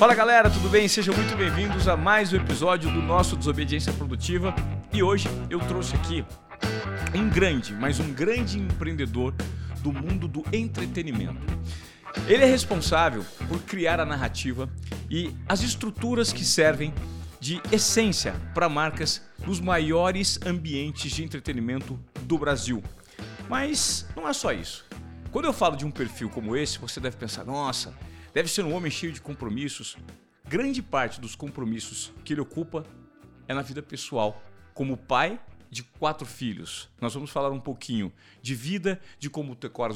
Fala galera, tudo bem? Sejam muito bem-vindos a mais um episódio do nosso Desobediência Produtiva. E hoje eu trouxe aqui um grande, mas um grande empreendedor do mundo do entretenimento. Ele é responsável por criar a narrativa e as estruturas que servem de essência para marcas nos maiores ambientes de entretenimento do Brasil. Mas não é só isso. Quando eu falo de um perfil como esse, você deve pensar: nossa, deve ser um homem cheio de compromissos. Grande parte dos compromissos que ele ocupa é na vida pessoal, como pai de quatro filhos. Nós vamos falar um pouquinho de vida, de como decora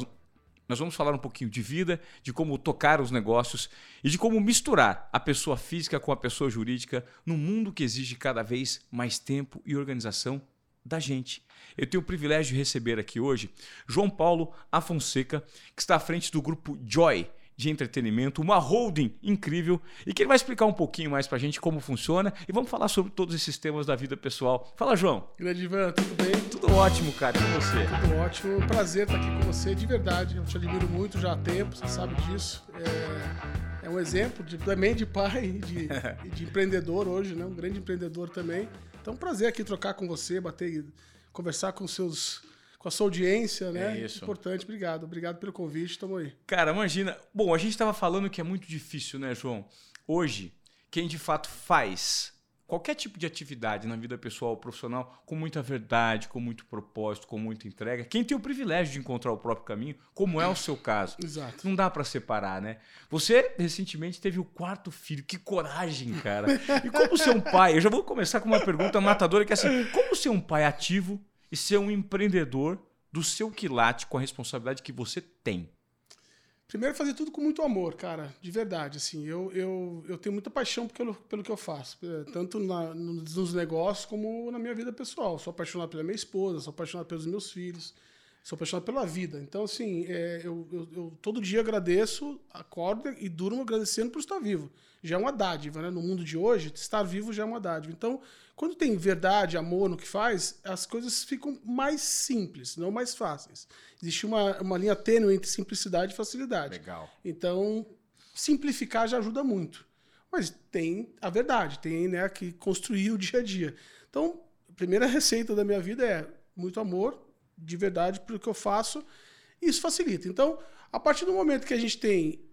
nós vamos falar um pouquinho de vida, de como tocar os negócios e de como misturar a pessoa física com a pessoa jurídica num mundo que exige cada vez mais tempo e organização da gente. Eu tenho o privilégio de receber aqui hoje João Paulo Afonseca, que está à frente do grupo Joy de entretenimento, uma holding incrível e que ele vai explicar um pouquinho mais para a gente como funciona e vamos falar sobre todos esses temas da vida pessoal. Fala, João. Grande Ivan, tudo bem? Tudo ótimo, cara. Com você? Tudo ótimo. Prazer estar aqui com você, de verdade. Eu te admiro muito já há tempo, você sabe disso. É, é um exemplo de, também de pai e de, de empreendedor hoje, né? Um grande empreendedor também. Então, prazer aqui trocar com você, bater, conversar com seus com a sua audiência, né? É isso. Importante, obrigado. Obrigado pelo convite, tamo aí. Cara, imagina. Bom, a gente estava falando que é muito difícil, né, João? Hoje, quem de fato faz qualquer tipo de atividade na vida pessoal ou profissional com muita verdade, com muito propósito, com muita entrega, quem tem o privilégio de encontrar o próprio caminho, como é o seu caso. Exato. Não dá para separar, né? Você recentemente teve o quarto filho, que coragem, cara. E como ser um pai? Eu já vou começar com uma pergunta matadora que é assim: como ser um pai ativo e ser um empreendedor do seu quilate com a responsabilidade que você tem? Primeiro, fazer tudo com muito amor, cara, de verdade. Assim, eu, eu, eu tenho muita paixão pelo, pelo que eu faço, eh, tanto na, nos negócios como na minha vida pessoal. Sou apaixonado pela minha esposa, sou apaixonado pelos meus filhos, sou apaixonado pela vida. Então, assim, é, eu, eu, eu, todo dia agradeço, acordo e durmo agradecendo por estar vivo. Já é uma dádiva, né? No mundo de hoje, estar vivo já é uma dádiva. Então, quando tem verdade, amor no que faz, as coisas ficam mais simples, não mais fáceis. Existe uma, uma linha tênue entre simplicidade e facilidade. Legal. Então, simplificar já ajuda muito. Mas tem a verdade, tem né, que construir o dia a dia. Então, a primeira receita da minha vida é muito amor, de verdade, pelo que eu faço, isso facilita. Então, a partir do momento que a gente tem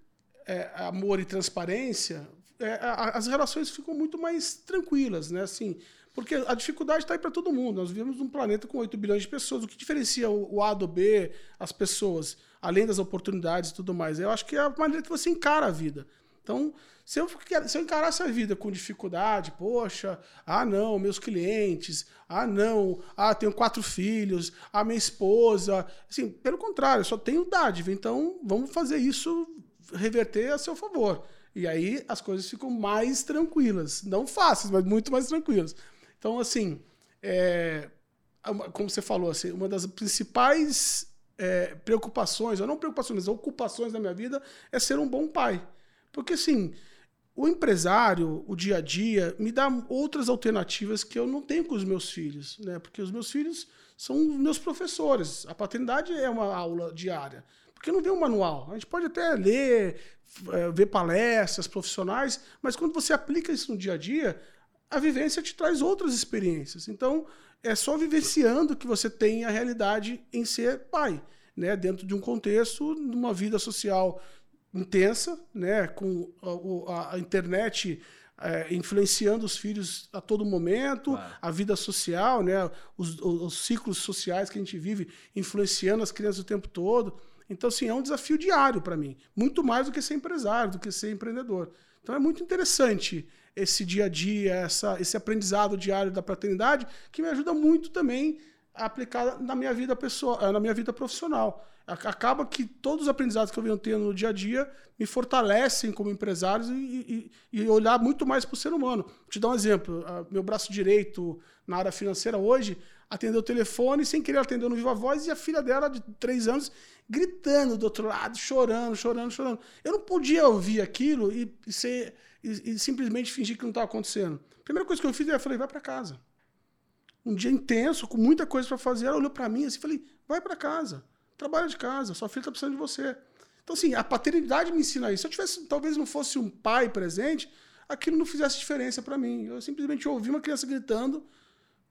é, amor e transparência, é, as relações ficam muito mais tranquilas, né? Assim, porque a dificuldade está aí para todo mundo. Nós vivemos num planeta com 8 bilhões de pessoas. O que diferencia o A do B, as pessoas, além das oportunidades e tudo mais? Eu acho que é a maneira que você encara a vida. Então, se eu, se eu encarasse a vida com dificuldade, poxa, ah não, meus clientes, ah não, ah, tenho quatro filhos, ah, minha esposa. Assim, pelo contrário, eu só tenho dádiva. Então, vamos fazer isso reverter a seu favor. E aí as coisas ficam mais tranquilas. Não fáceis, mas muito mais tranquilas. Então, assim, é, como você falou, assim, uma das principais é, preocupações, ou não preocupações, mas ocupações da minha vida é ser um bom pai. Porque, assim, o empresário, o dia a dia, me dá outras alternativas que eu não tenho com os meus filhos, né? Porque os meus filhos são meus professores. A paternidade é uma aula diária. Porque não vê um manual. A gente pode até ler, é, ver palestras profissionais, mas quando você aplica isso no dia a dia, a vivência te traz outras experiências. Então, é só vivenciando que você tem a realidade em ser pai, né? Dentro de um contexto, numa vida social intensa, né? Com a, a internet é, influenciando os filhos a todo momento, claro. a vida social, né? Os, os, os, ciclos sociais que a gente vive influenciando as crianças o tempo todo. Então, assim, é um desafio diário para mim. Muito mais do que ser empresário, do que ser empreendedor. Então, é muito interessante esse dia a dia, essa, esse aprendizado diário da paternidade, que me ajuda muito também aplicar na minha vida pessoal, eh, na minha vida profissional. Acaba que todos os aprendizados que eu venho tendo no dia a dia me fortalecem como empresários e, e, e olhar muito mais para o ser humano. Vou te dar um exemplo. Meu braço direito na área financeira hoje atendeu o telefone, sem querer atendeu no Viva Voz, e a filha dela, de três anos, gritando do outro lado, chorando, chorando, chorando. Eu não podia ouvir aquilo e, e ser, e, simplesmente fingir que não estava acontecendo. A primeira coisa que eu fiz, eu falei, vai para casa. Um dia intenso, com muita coisa para fazer, ela olhou para mim assim, falei, vai para casa, trabalha de casa, sua filha está precisando de você. Então, assim, a paternidade me ensina isso. Se eu tivesse, talvez não fosse um pai presente, aquilo não fizesse diferença para mim. Eu simplesmente ouvi uma criança gritando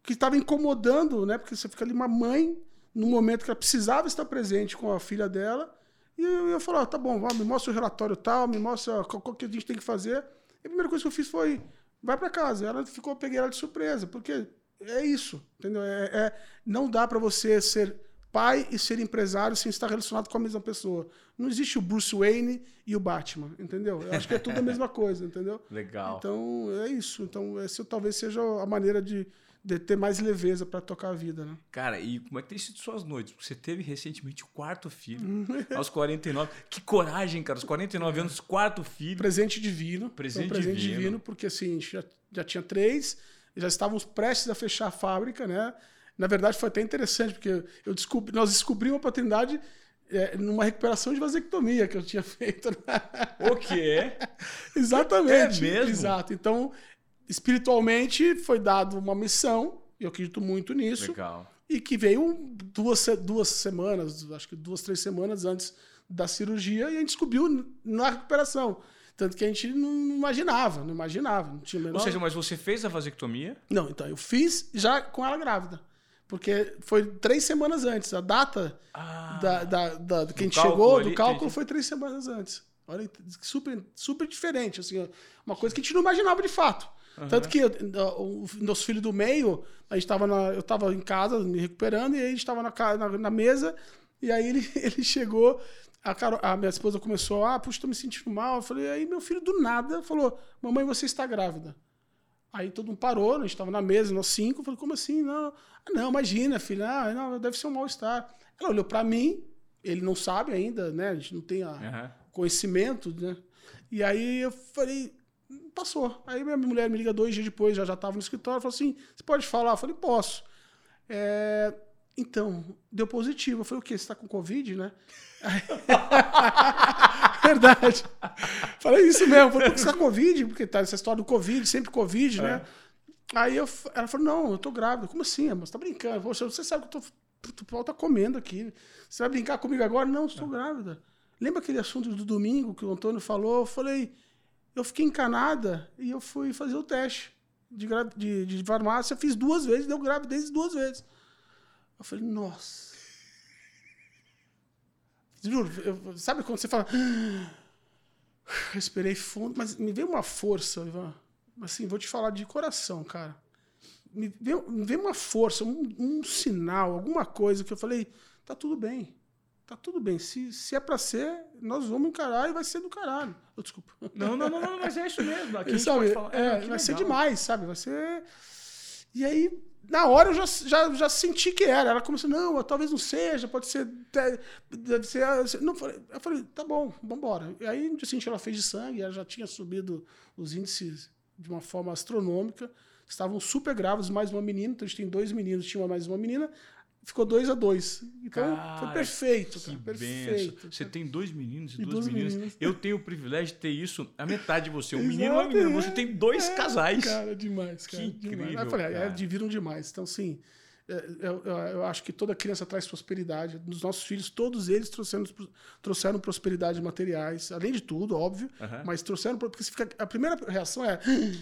que estava incomodando, né? Porque você fica ali uma mãe no momento que ela precisava estar presente com a filha dela. E eu ia falar, tá bom, me mostra o relatório tal, me mostra o que a gente tem que fazer. E a primeira coisa que eu fiz foi, vai para casa. Ela ficou, peguei ela de surpresa, porque é isso, entendeu? É, é não dá para você ser pai e ser empresário sem estar relacionado com a mesma pessoa. Não existe o Bruce Wayne e o Batman, entendeu? Eu acho que é tudo a mesma coisa, entendeu? Legal. Então, é isso. Então, essa talvez seja a maneira de, de ter mais leveza para tocar a vida, né? Cara, e como é que tem sido suas noites? Você teve recentemente o quarto filho, aos 49. Que coragem, cara, aos 49 anos, quarto filho. Presente divino. Presente, um presente divino. divino. porque assim, já, já tinha três, já estávamos prestes a fechar a fábrica, né? Na verdade, foi até interessante, porque eu descobri, nós descobrimos a paternidade é, numa recuperação de vasectomia que eu tinha feito. O quê? Exatamente. É mesmo? Exato. Então, espiritualmente, foi dado uma missão, e eu acredito muito nisso, Legal. e que veio duas, duas semanas, acho que duas, três semanas antes da cirurgia, e a gente descobriu na recuperação. Tanto que a gente não imaginava, não imaginava, não tinha menor... Ou seja, mas você fez a vasectomia? Não, então, eu fiz já com ela grávida. Porque foi três semanas antes. A data Ah, da, da, da- que a gente chegou, ali, do cálculo, entendi. foi três semanas antes. Olha, super, super diferente, assim, uma coisa que a gente não imaginava de fato. Tanto que o nosso filho do meio, a gente tava na, eu estava em casa me recuperando, e aí a gente estava na, na, na mesa, e aí ele, ele chegou, a, Caro- a minha esposa começou, ah, puxa, tô me sentindo mal. Eu falei, aí meu filho do nada falou, mamãe, você está grávida. Aí todo mundo parou, né? a gente estava na mesa, nós cinco. Eu falei, como assim? Não, ah, não imagina, filha. Ah, não, deve ser um mal-estar. Ela olhou para mim, ele não sabe ainda, né? A gente não tem a Aham. conhecimento, né? E aí eu falei, passou. Aí minha mulher me liga dois dias depois, já já estava no escritório, falou assim, você pode falar? Eu falei, posso. É, então, deu positivo. Eu falei, o quê? Você está com Covid, né? Verdade. Falei isso mesmo. Falei, por que você tá Covid? Porque tá essa história do Covid, sempre Covid, né? Aí eu, ela falou, não, eu tô grávida. Como assim, amor? Você tá brincando? Você sabe que eu tô, o pau tá comendo aqui. Você vai brincar comigo agora? Não, estou grávida. Lembra aquele assunto do domingo que o Antônio falou? Eu falei, eu fiquei encanada e eu fui fazer o teste de, de, de farmácia. Fiz duas vezes, deu gravidez duas vezes. Eu falei, nossa. Juro, eu- sabe quando você fala. Respirei fundo, mas me veio uma força, Ivan. Assim, vou te falar de coração, cara. Me veio, me veio uma força, um, um sinal, alguma coisa que eu falei: tá tudo bem. Tá tudo bem. Se, se é pra ser, nós vamos encarar e vai ser do caralho. Oh, desculpa. Não, não, não, não, mas é isso mesmo. Aqui a gente sabe, pode falar. é, que vai ser legal. demais, sabe? Vai ser. E aí, na hora eu já, já, já senti que era. Ela começou, não, talvez não seja, pode ser. Deve ser. Não, eu falei- tá bom, vambora. E aí, no dia seguinte, ela fez de sangue, ela já tinha subido os índices de uma forma astronômica. Estavam super grávidos, mais uma menina, então a gente tem dois meninos, tinha mais uma menina. Ficou dois a dois. Então, Cara, foi perfeito, Que cara. benção. Perfeito. Você tem dois meninos e, E duas, meninas. meninas. Eu tenho o privilégio de ter isso, a metade de você. Um menino e uma menina. é. Você tem dois É, casais. Cara, demais, cara. Que demais. incrível, Aí eu falei, é, cara. diviram demais. Então, assim, é, eu, eu- eu acho que toda criança traz prosperidade. Dos nossos filhos, todos eles trouxeram, trouxeram prosperidade materiais, além de tudo, óbvio, mas trouxeram. Porque fica, a primeira reação é: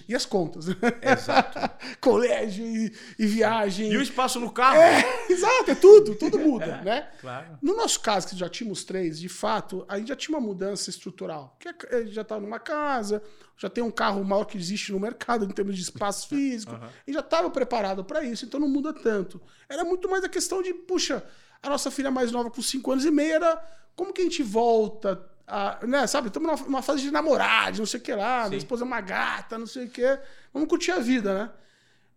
e as contas? Exato. Colégio e, e viagem. E o espaço no carro? É, exato, é tudo, tudo muda, né? Claro. No nosso caso, que já tínhamos três, de fato, a gente já tinha uma mudança estrutural. Que é- gente já estava numa casa, já tem um carro maior que existe no mercado em termos de espaço físico, Aham. e já estava preparado para isso, então não muda tanto. Era muito mais a questão de, puxa, a nossa filha mais nova com cinco anos e meio era como que a gente volta a, né, sabe, estamos numa, numa fase de namorar, de não sei o que lá, Sim. minha esposa é uma gata, não sei o que, vamos curtir a vida, né?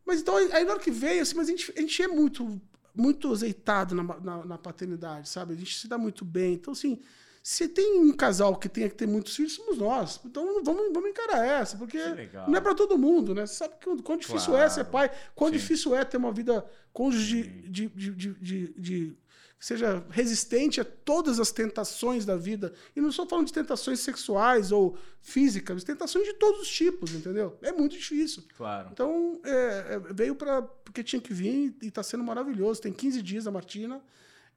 Mas então, aí na hora que veio, assim, mas a gente, a gente é muito, muito azeitado na, na, na paternidade, sabe? A gente se dá muito bem. Então, assim, se tem um casal que tenha que ter muitos filhos, somos nós. Então, vamos, vamos encarar essa, porque não é para todo mundo, né? Você sabe que, quão difícil é ser Claro. pai, quão Sim. difícil é ter uma vida cônjuge de, de, de, de, de- que seja resistente a todas as tentações da vida. E não estou falando de tentações sexuais ou físicas, mas tentações de todos os tipos, entendeu? É muito difícil. Claro. Então, é, é, veio para porque tinha que vir e está sendo maravilhoso. Tem 15 dias a Martina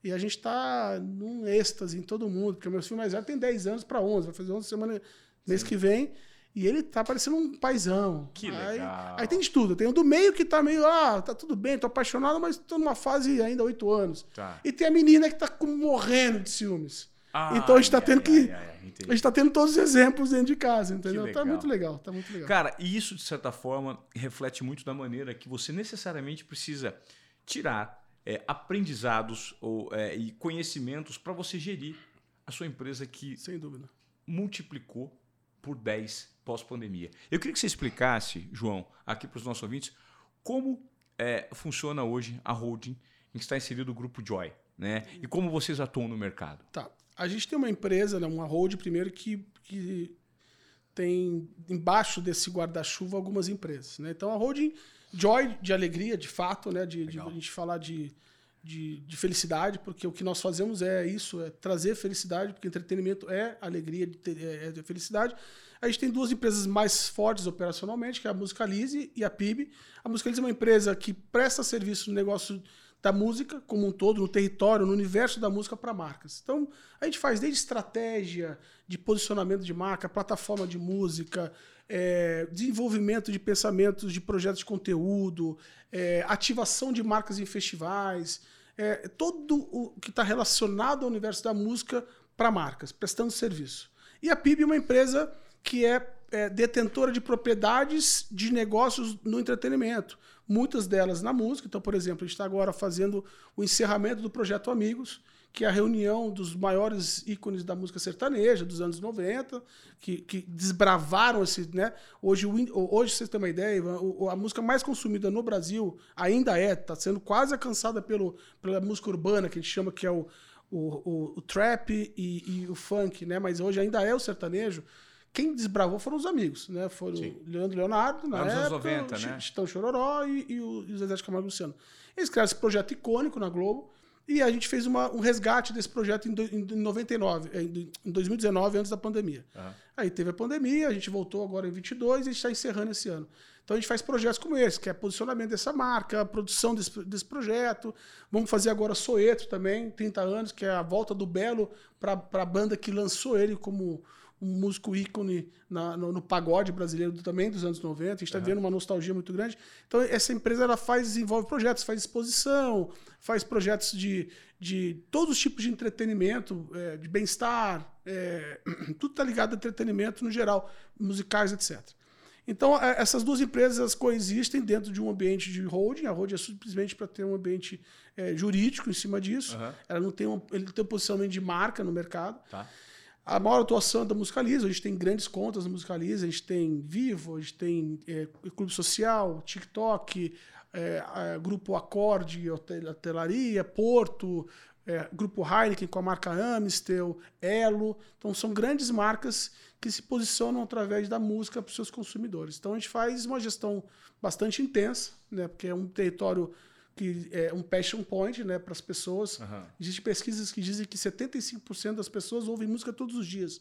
E a gente está num êxtase em todo mundo, porque meu filho mais velho tem 10 anos para 11, vai fazer 11 semana mês Sim. que vem. E ele tá parecendo um paizão. Que aí, legal. Aí tem de tudo. Tem o do meio que tá meio, ah, tá tudo bem, tô apaixonado, mas tô numa fase ainda 8 anos. Tá. E tem a menina que tá morrendo de ciúmes. Ah, então a gente tá tendo ai, que. ai, ai, a gente tá tendo todos os exemplos dentro de casa, entendeu? Tá muito legal, tá muito legal. Cara, e isso, de certa forma, reflete muito da maneira que você necessariamente precisa tirar é, aprendizados ou, é, e conhecimentos para você gerir a sua empresa que Sem dúvida. multiplicou por 10 pós-pandemia. Eu queria que você explicasse, João, aqui para os nossos ouvintes, como é, funciona hoje a holding em que está inserido o grupo Joy, né? E como vocês atuam no mercado. Tá. A gente tem uma empresa, né, uma hold primeiro, que, que tem embaixo desse guarda-chuva algumas empresas. Né? Então a holding Joy de alegria, de fato, né? De, de a gente falar de, de, de felicidade, porque o que nós fazemos é isso, é trazer felicidade, porque entretenimento é alegria, é, é felicidade. A gente tem duas empresas mais fortes operacionalmente, que é a Musicalize e a PIB. A Musicalize é uma empresa que presta serviço no negócio da música como um todo, no território, no universo da música para marcas. Então, a gente faz desde estratégia de posicionamento de marca, plataforma de música, é, desenvolvimento de pensamentos de projetos de conteúdo, é, ativação de marcas em festivais, é, todo o que está relacionado ao universo da música para marcas, prestando serviço. E a PIB é uma empresa que é, é, detentora de propriedades de negócios no entretenimento. Muitas delas na música. Então, por exemplo, a gente está agora fazendo o encerramento do Projeto Amigos, que é a reunião dos maiores ícones da música sertaneja dos anos 90, que, que desbravaram esse. Né? Hoje, hoje, vocês terem uma ideia, a música mais consumida no Brasil ainda é, está sendo quase alcançada pelo, pela música urbana, que a gente chama que é o, o, o, o trap e, e o funk, né? mas hoje ainda é o sertanejo. Quem desbravou foram os amigos, né? Foram Sim. o Leandro Leonardo, na nos anos época, 90, o né? Chitão Chororó e, e o, Zezé de Camargo Luciano. Eles criaram esse projeto icônico na Globo e a gente fez uma- um resgate desse projeto em, do- em 99, eh, em em 2019, antes da pandemia. Aham. Aí teve a pandemia, a gente voltou agora em 22 e a gente está encerrando esse ano. Então a gente faz projetos como esse, que é posicionamento dessa marca, produção desse, desse projeto. Vamos fazer agora Soeto também, 30 anos, que é a volta do Belo para a banda que lançou ele como um músico ícone na- no, no pagode brasileiro também dos anos 90. A gente está vendo uma nostalgia muito grande. Então essa empresa ela faz, desenvolve projetos, faz exposição, faz projetos de, de todos os tipos de entretenimento, eh, de bem-estar, eh, tudo está ligado ao entretenimento no geral, musicais, etc. Então, eh, essas duas empresas coexistem dentro de um ambiente de holding. A holding é simplesmente para ter um ambiente eh, jurídico em cima disso. Aham. Ela não tem um, ele tem um posicionamento de marca no mercado. Tá. A maior atuação é da Musicaliza, a gente tem grandes contas na Musicaliza, a gente tem Vivo, a gente tem eh, Clube Social, TikTok, eh, a- Grupo Acorde, Hotel- Hotelaria, Porto, eh, Grupo Heineken com a marca Amistel, Elo. Então são grandes marcas que se posicionam através da música para os seus consumidores. Então a gente faz uma gestão bastante intensa, né, porque é um território que é um passion point né, para as pessoas. Aham. Existem pesquisas que dizem que 75% das pessoas ouvem música todos os dias.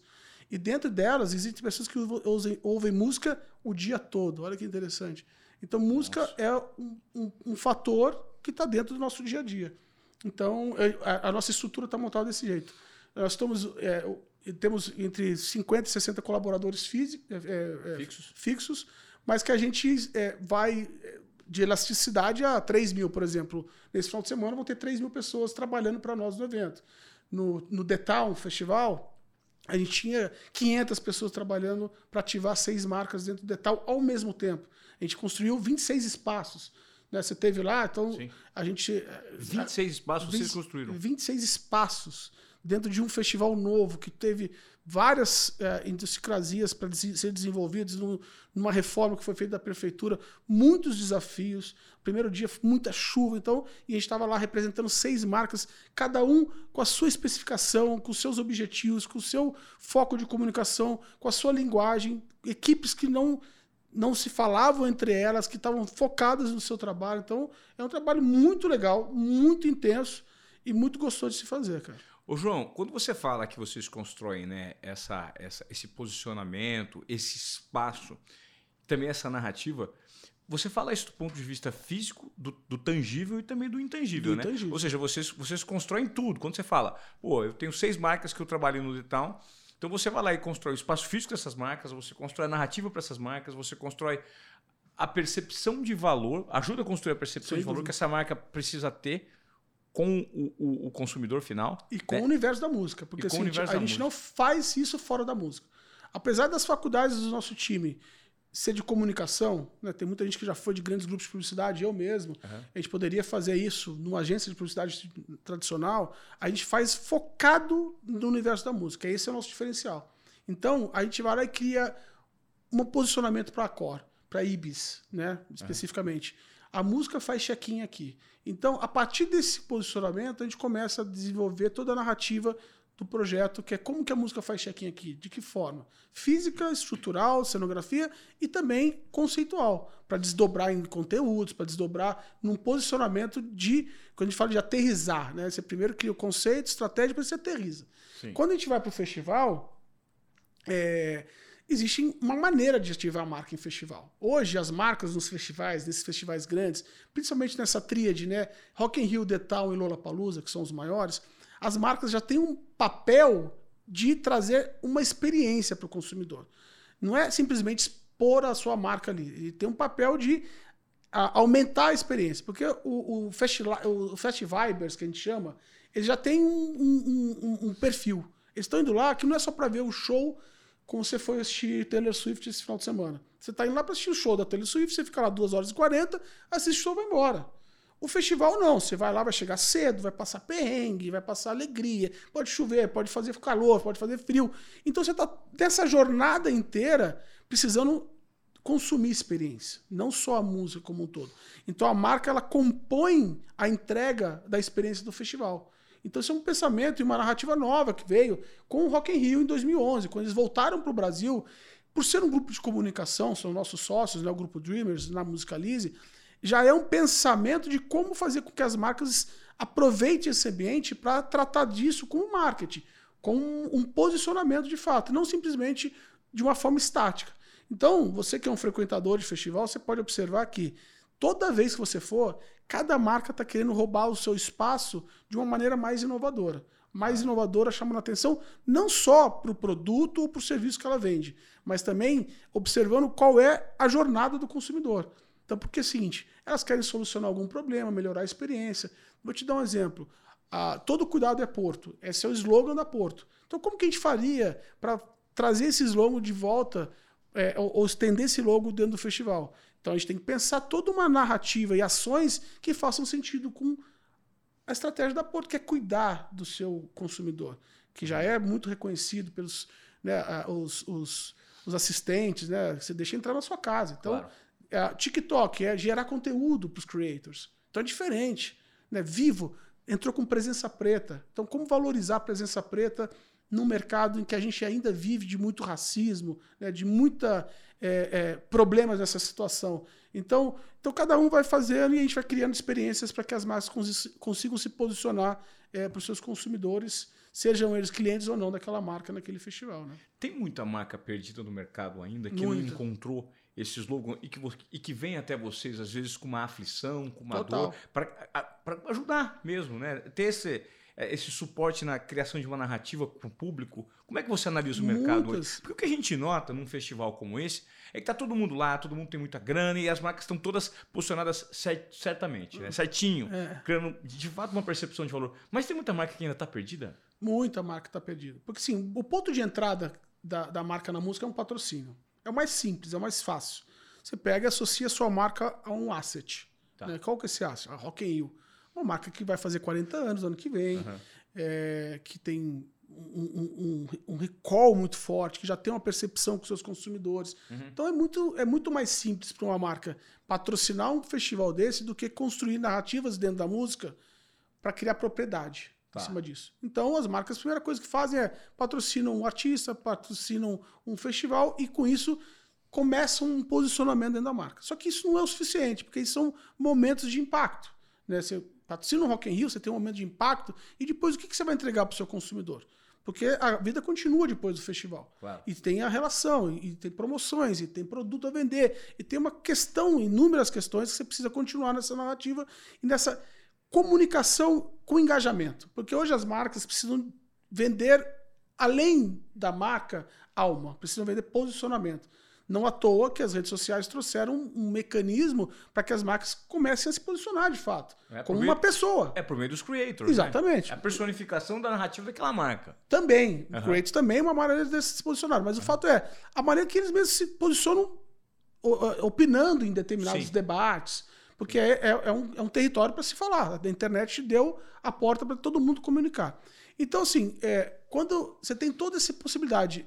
E dentro delas, existem pessoas que ouve- ouvem, ouvem música o dia todo. Olha que interessante. Então, música é um, um- um fator que está dentro do nosso dia a dia. Então, é- a, a nossa estrutura está montada desse jeito. Nós estamos, é, temos entre 50 e 60 colaboradores físicos, Fixos. fixos, mas que a gente é, vai é, de elasticidade a 3 mil, por exemplo. Nesse final de semana vão ter 3 mil pessoas trabalhando para nós no evento. No, no The Town Festival, a gente tinha 500 pessoas trabalhando para ativar seis marcas dentro do The Town ao mesmo tempo. A gente construiu 26 espaços. Né? Você teve lá, então Sim. a gente. é, 26 espaços vocês 20 construíram. 26 espaços dentro de um festival novo que teve várias idiosincrasias para ser desenvolvidas num- numa reforma que foi feita da prefeitura, muitos desafios. Primeiro dia, muita chuva, então, e a gente estava lá representando seis marcas, cada um com a sua especificação, com seus objetivos, com o seu foco de comunicação, com a sua linguagem, equipes que não não se falavam entre elas, que estavam focadas no seu trabalho. Então, é um trabalho muito legal, muito intenso e muito gostoso de se fazer, cara. Ô João, quando você fala que vocês constroem né, essa, essa, esse posicionamento, esse espaço, também essa narrativa, você fala isso do ponto de vista físico, do, do tangível e também do intangível, Do né? intangível. Ou seja, vocês, vocês constroem tudo. Quando você fala, pô, eu tenho seis marcas que eu trabalho no Town, então você vai lá e constrói o espaço físico dessas marcas, você constrói a narrativa para essas marcas, você constrói a percepção de valor, ajuda a construir a percepção de valor que essa marca precisa ter com o, o- o consumidor final. E com né? o universo da música. Porque assim, a gente música. não faz isso fora da música. Apesar das faculdades do nosso time ser de comunicação, né, tem muita gente que já foi de grandes grupos de publicidade, eu mesmo. Aham. A gente poderia fazer isso numa agência de publicidade tradicional. A gente faz focado no universo da música. Esse é o nosso diferencial. Então, a gente vai lá e cria um posicionamento para a Cor, para Ibis, né, especificamente. A música faz check-in aqui. Então, a partir desse posicionamento, a gente começa a desenvolver toda a narrativa do projeto, que é como que a música faz check-in aqui, de que forma? Física, estrutural, cenografia e também conceitual, para desdobrar em conteúdos, para desdobrar num posicionamento de, quando a gente fala de aterrizar, né? Você primeiro cria o conceito, estratégia, depois você aterriza. Sim. Quando a gente vai para o festival, é, existe uma maneira de ativar a marca em festival. Hoje, as marcas nos festivais, nesses festivais grandes, principalmente nessa tríade, né? Rock in Rio, The Town e Lollapalooza, que são os maiores, as marcas já têm um papel de trazer uma experiência para o consumidor. Não é simplesmente expor a sua marca ali. Ele tem um papel de a- aumentar a experiência. Porque o, o, Festi- o Festivibers, que a gente chama, ele já tem um, um- um- um perfil. Eles estão indo lá que não é só para ver o show como você foi assistir Taylor Swift esse final de semana. Você está indo lá para assistir o show da Taylor Swift, você fica lá 2 horas e 40, assiste o show e vai embora. O festival não, você vai lá, vai chegar cedo, vai passar perrengue, vai passar alegria, pode chover, pode fazer calor, pode fazer frio. Então você está nessa jornada inteira precisando consumir experiência, não só a música como um todo. Então a marca ela compõe a entrega da experiência do festival. Então isso é um pensamento e uma narrativa nova que veio com o Rock in Rio em 2011, quando eles voltaram para o Brasil, por ser um grupo de comunicação, são nossos sócios, né, o grupo Dreamers na Musicalize, já é um pensamento de como fazer com que as marcas aproveitem esse ambiente para tratar disso como marketing, com um posicionamento de fato, não simplesmente de uma forma estática. Então, você que é um frequentador de festival, você pode observar que toda vez que você for, cada marca está querendo roubar o seu espaço de uma maneira mais inovadora. Mais inovadora, chamando a atenção não só para o produto ou para o serviço que ela vende, mas também observando qual é a jornada do consumidor. Então, porque é o seguinte, elas querem solucionar algum problema, melhorar a experiência. Vou te dar um exemplo. Ah, todo cuidado é Porto. Esse é o slogan da Porto. Então, como que a gente faria para trazer esse slogan de volta é, ou, ou estender esse logo dentro do festival? Então, a gente tem que pensar toda uma narrativa e ações que façam sentido com a estratégia da Porto, que é cuidar do seu consumidor, que já é muito reconhecido pelos né, os, os, os assistentes, né? Você deixa entrar na sua casa. Então, Claro. é, TikTok é gerar conteúdo para os creators. Então é diferente. Né? Vivo entrou com presença preta. Então, como valorizar a presença preta num mercado em que a gente ainda vive de muito racismo, né? de muita é, é, problemas nessa situação. Então, então, cada um vai fazendo e a gente vai criando experiências para que as marcas consi- consigam se posicionar é, para os seus consumidores, sejam eles clientes ou não daquela marca naquele festival. Né? Tem muita marca perdida no mercado ainda que não Muita. encontrou esse slogan e que, e que vem até vocês, às vezes, com uma aflição, com uma Total. dor, para ajudar mesmo, né? Ter esse, esse suporte na criação de uma narrativa para o público. Como é que você analisa o mercado hoje? Muitas. Porque o que a gente nota num festival como esse é que tá todo mundo lá, todo mundo tem muita grana e as marcas estão todas posicionadas cer- certamente, né? certinho, É. criando de fato uma percepção de valor. Mas tem muita marca que ainda está perdida? Muita marca está perdida. Porque, sim, o ponto de entrada da, da marca na música é um patrocínio. É o mais simples, é o mais fácil. Você pega e associa a sua marca a um asset. Tá. né? Qual que é esse asset? A Rock in Rio. Uma marca que vai fazer 40 anos ano que vem, Aham. é, que tem um, um- um- um recall muito forte, que já tem uma percepção com seus consumidores. Uhum. Então é muito, é muito mais simples para uma marca patrocinar um festival desse do que construir narrativas dentro da música para criar propriedade Tá. em cima disso. Então as marcas, a primeira coisa que fazem é patrocinam um artista, patrocinam um festival e com isso começam um posicionamento dentro da marca. Só que isso não é o suficiente, porque são momentos de impacto. Né? Você patrocina um Rock in Rio, você tem um momento de impacto e depois o que que você vai entregar para o seu consumidor? Porque a vida continua depois do festival. Claro. E tem a relação, e tem promoções, e tem produto a vender, e tem uma questão, inúmeras questões que você precisa continuar nessa narrativa e nessa comunicação com engajamento. Porque hoje as marcas precisam vender, além da marca, alma, precisam vender posicionamento. Não à toa que as redes sociais trouxeram um, um mecanismo para que as marcas comecem a se posicionar de fato, É, como meio- uma pessoa. É por meio dos creators. Exatamente. Né? É a personificação da narrativa daquela marca. Também, Aham. o Creates também é uma maneira de se posicionar. Mas o fato é, a maneira que eles mesmos se posicionam opinando em determinados Sim. debates, porque é, é- é um, é um território para se falar. A internet deu a porta para todo mundo comunicar. Então, assim, é, quando você tem toda essa possibilidade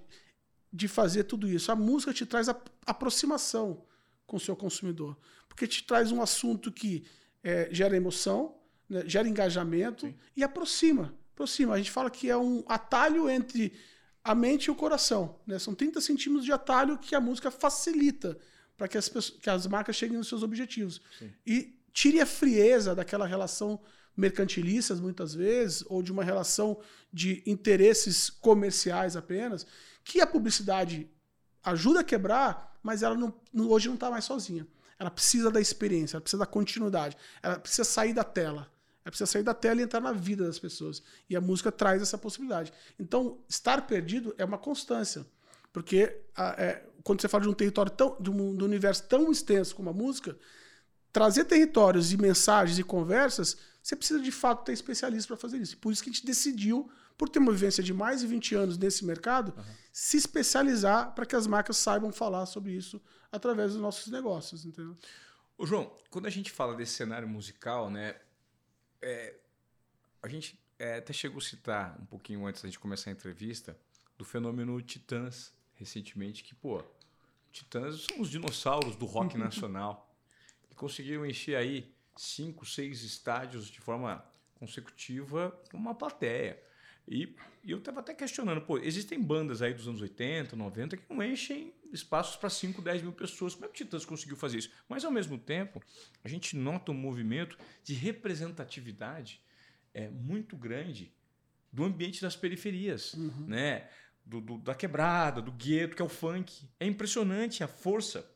de fazer tudo isso, a música te traz a aproximação com o seu consumidor. Porque te traz um assunto que é, gera emoção, né, gera engajamento e aproxima. Aproxima. A gente fala que é um atalho entre a mente e o coração. Né? São 30 centímetros de atalho que a música facilita para que as, pessoas- que as marcas cheguem nos seus objetivos. Sim. E tire a frieza daquela relação mercantilistas, muitas vezes, ou de uma relação de interesses comerciais apenas, que a publicidade ajuda a quebrar, mas ela não- hoje não está mais sozinha. Ela precisa da experiência, ela precisa da continuidade, ela precisa sair da tela. Ela precisa sair da tela e entrar na vida das pessoas. E a música traz essa possibilidade. Então, estar perdido é uma constância. Porque a- é, quando você fala de um território tão. de um, de um universo tão extenso como a música, trazer territórios e mensagens e conversas, você precisa de fato ter especialistas para fazer isso. Por isso que a gente decidiu, por ter uma vivência de mais de 20 anos nesse mercado, se especializar para que as marcas saibam falar sobre isso através dos nossos negócios, entendeu? Ô, João, quando a gente fala desse cenário musical, né? é, a gente é, até chegou a citar um pouquinho antes da gente começar a entrevista do fenômeno Titãs, recentemente, que, pô, Titãs são os dinossauros do rock nacional. que conseguiram encher aí cinco, seis estádios de forma consecutiva uma plateia. E, e eu estava até questionando, pô, existem bandas aí dos anos 80, 90 que não enchem espaços para 5, 10 mil pessoas. Como é que o Titãs conseguiu fazer isso? Mas, ao mesmo tempo, a gente nota um movimento de representatividade é, muito grande do ambiente das periferias, né? Do, do- da quebrada, do gueto, que é o funk. É impressionante a força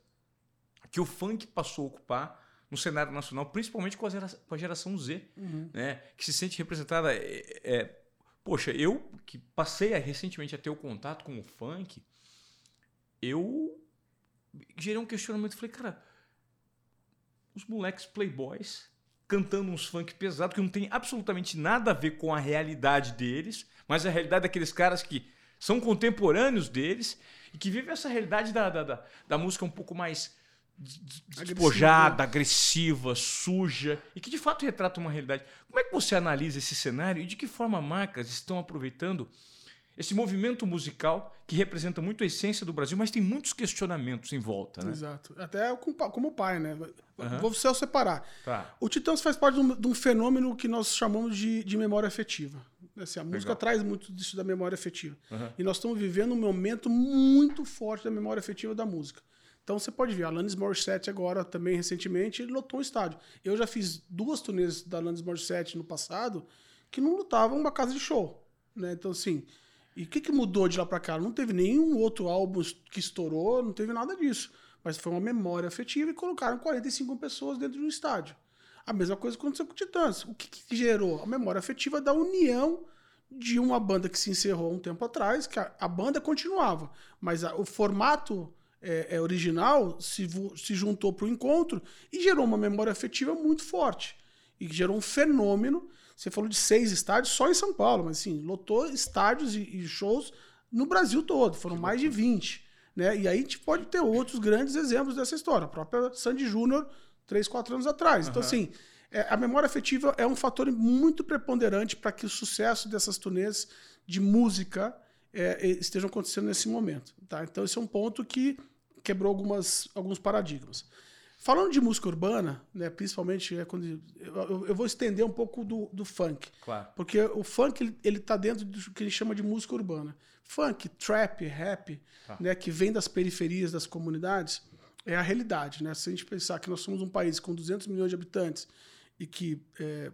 que o funk passou a ocupar no cenário nacional, principalmente com a, gera- com a geração Z, né? Que se sente representada. é, é, poxa, eu que passei a- recentemente a ter o contato com o funk, eu gerei um questionamento. Falei, cara, os moleques playboys cantando uns funk pesado que não tem absolutamente nada a ver com a realidade deles, mas a realidade daqueles caras que são contemporâneos deles e que vivem essa realidade da, da, da, da música um pouco mais despojada, agressiva, suja e que de fato retrata uma realidade. Como é que você analisa esse cenário e de que forma marcas estão aproveitando esse movimento musical que representa muito a essência do Brasil, mas tem muitos questionamentos em volta, né? Exato. Até como pai, né? Aham. Vou só separar. Tá. O Titãs faz parte de um, de um fenômeno que nós chamamos de, de memória afetiva. Assim, a música Legal. traz muito disso da memória afetiva. Aham. E nós estamos vivendo um momento muito forte da memória afetiva da música. Então você pode ver, a Alanis Morissette agora, também recentemente, lotou um estádio. Eu já fiz duas turnês da Alanis Morissette no passado que não lotavam uma casa de show. Né? Então, assim, e o que, que mudou de lá pra cá? Não teve nenhum outro álbum que estourou, não teve nada disso. Mas foi uma memória afetiva e colocaram 45 pessoas dentro de um estádio. A mesma coisa aconteceu com o Titãs. O que, que gerou? A memória afetiva da união de uma banda que se encerrou um tempo atrás, que a, a banda continuava, mas a- o formato é, é original se, se juntou para o encontro e gerou uma memória afetiva muito forte. E gerou um fenômeno. Você falou de seis estádios só em São Paulo, mas assim, lotou estádios e, e shows no Brasil todo. Foram mais de 20. Né? E aí a gente pode ter outros grandes exemplos dessa história. A própria Sandy Júnior, três, quatro anos atrás. Então, assim, é, a memória afetiva é um fator muito preponderante para que o sucesso dessas turnês de música é, estejam acontecendo nesse momento. Tá? Então, esse é um ponto que quebrou algumas, alguns paradigmas. Falando de música urbana, né, principalmente é quando eu, eu- vou estender um pouco do, do funk, Claro. porque o funk ele, ele tá dentro do que ele chama de música urbana. Funk, trap, rap, Tá. né, que vem das periferias das comunidades, é a realidade, né? Se a gente pensar que nós somos um país com 200 milhões de habitantes e que é,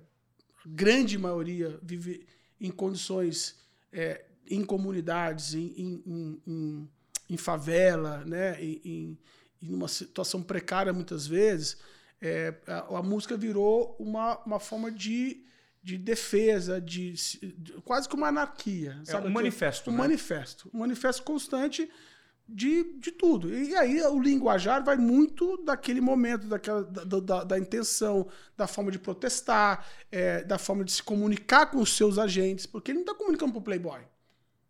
grande maioria vive em condições é, em comunidades, em, em, em, em favela, né? em, em uma situação precária muitas vezes, é, a, a, música virou uma, uma forma de, de defesa, de, de quase que uma anarquia. É um manifesto. Um né? manifesto. Um manifesto constante de, de tudo. E aí o linguajar vai muito daquele momento, daquela, da, da, da intenção, da forma de protestar, é, da forma de se comunicar com os seus agentes, porque ele não está comunicando para o Playboy.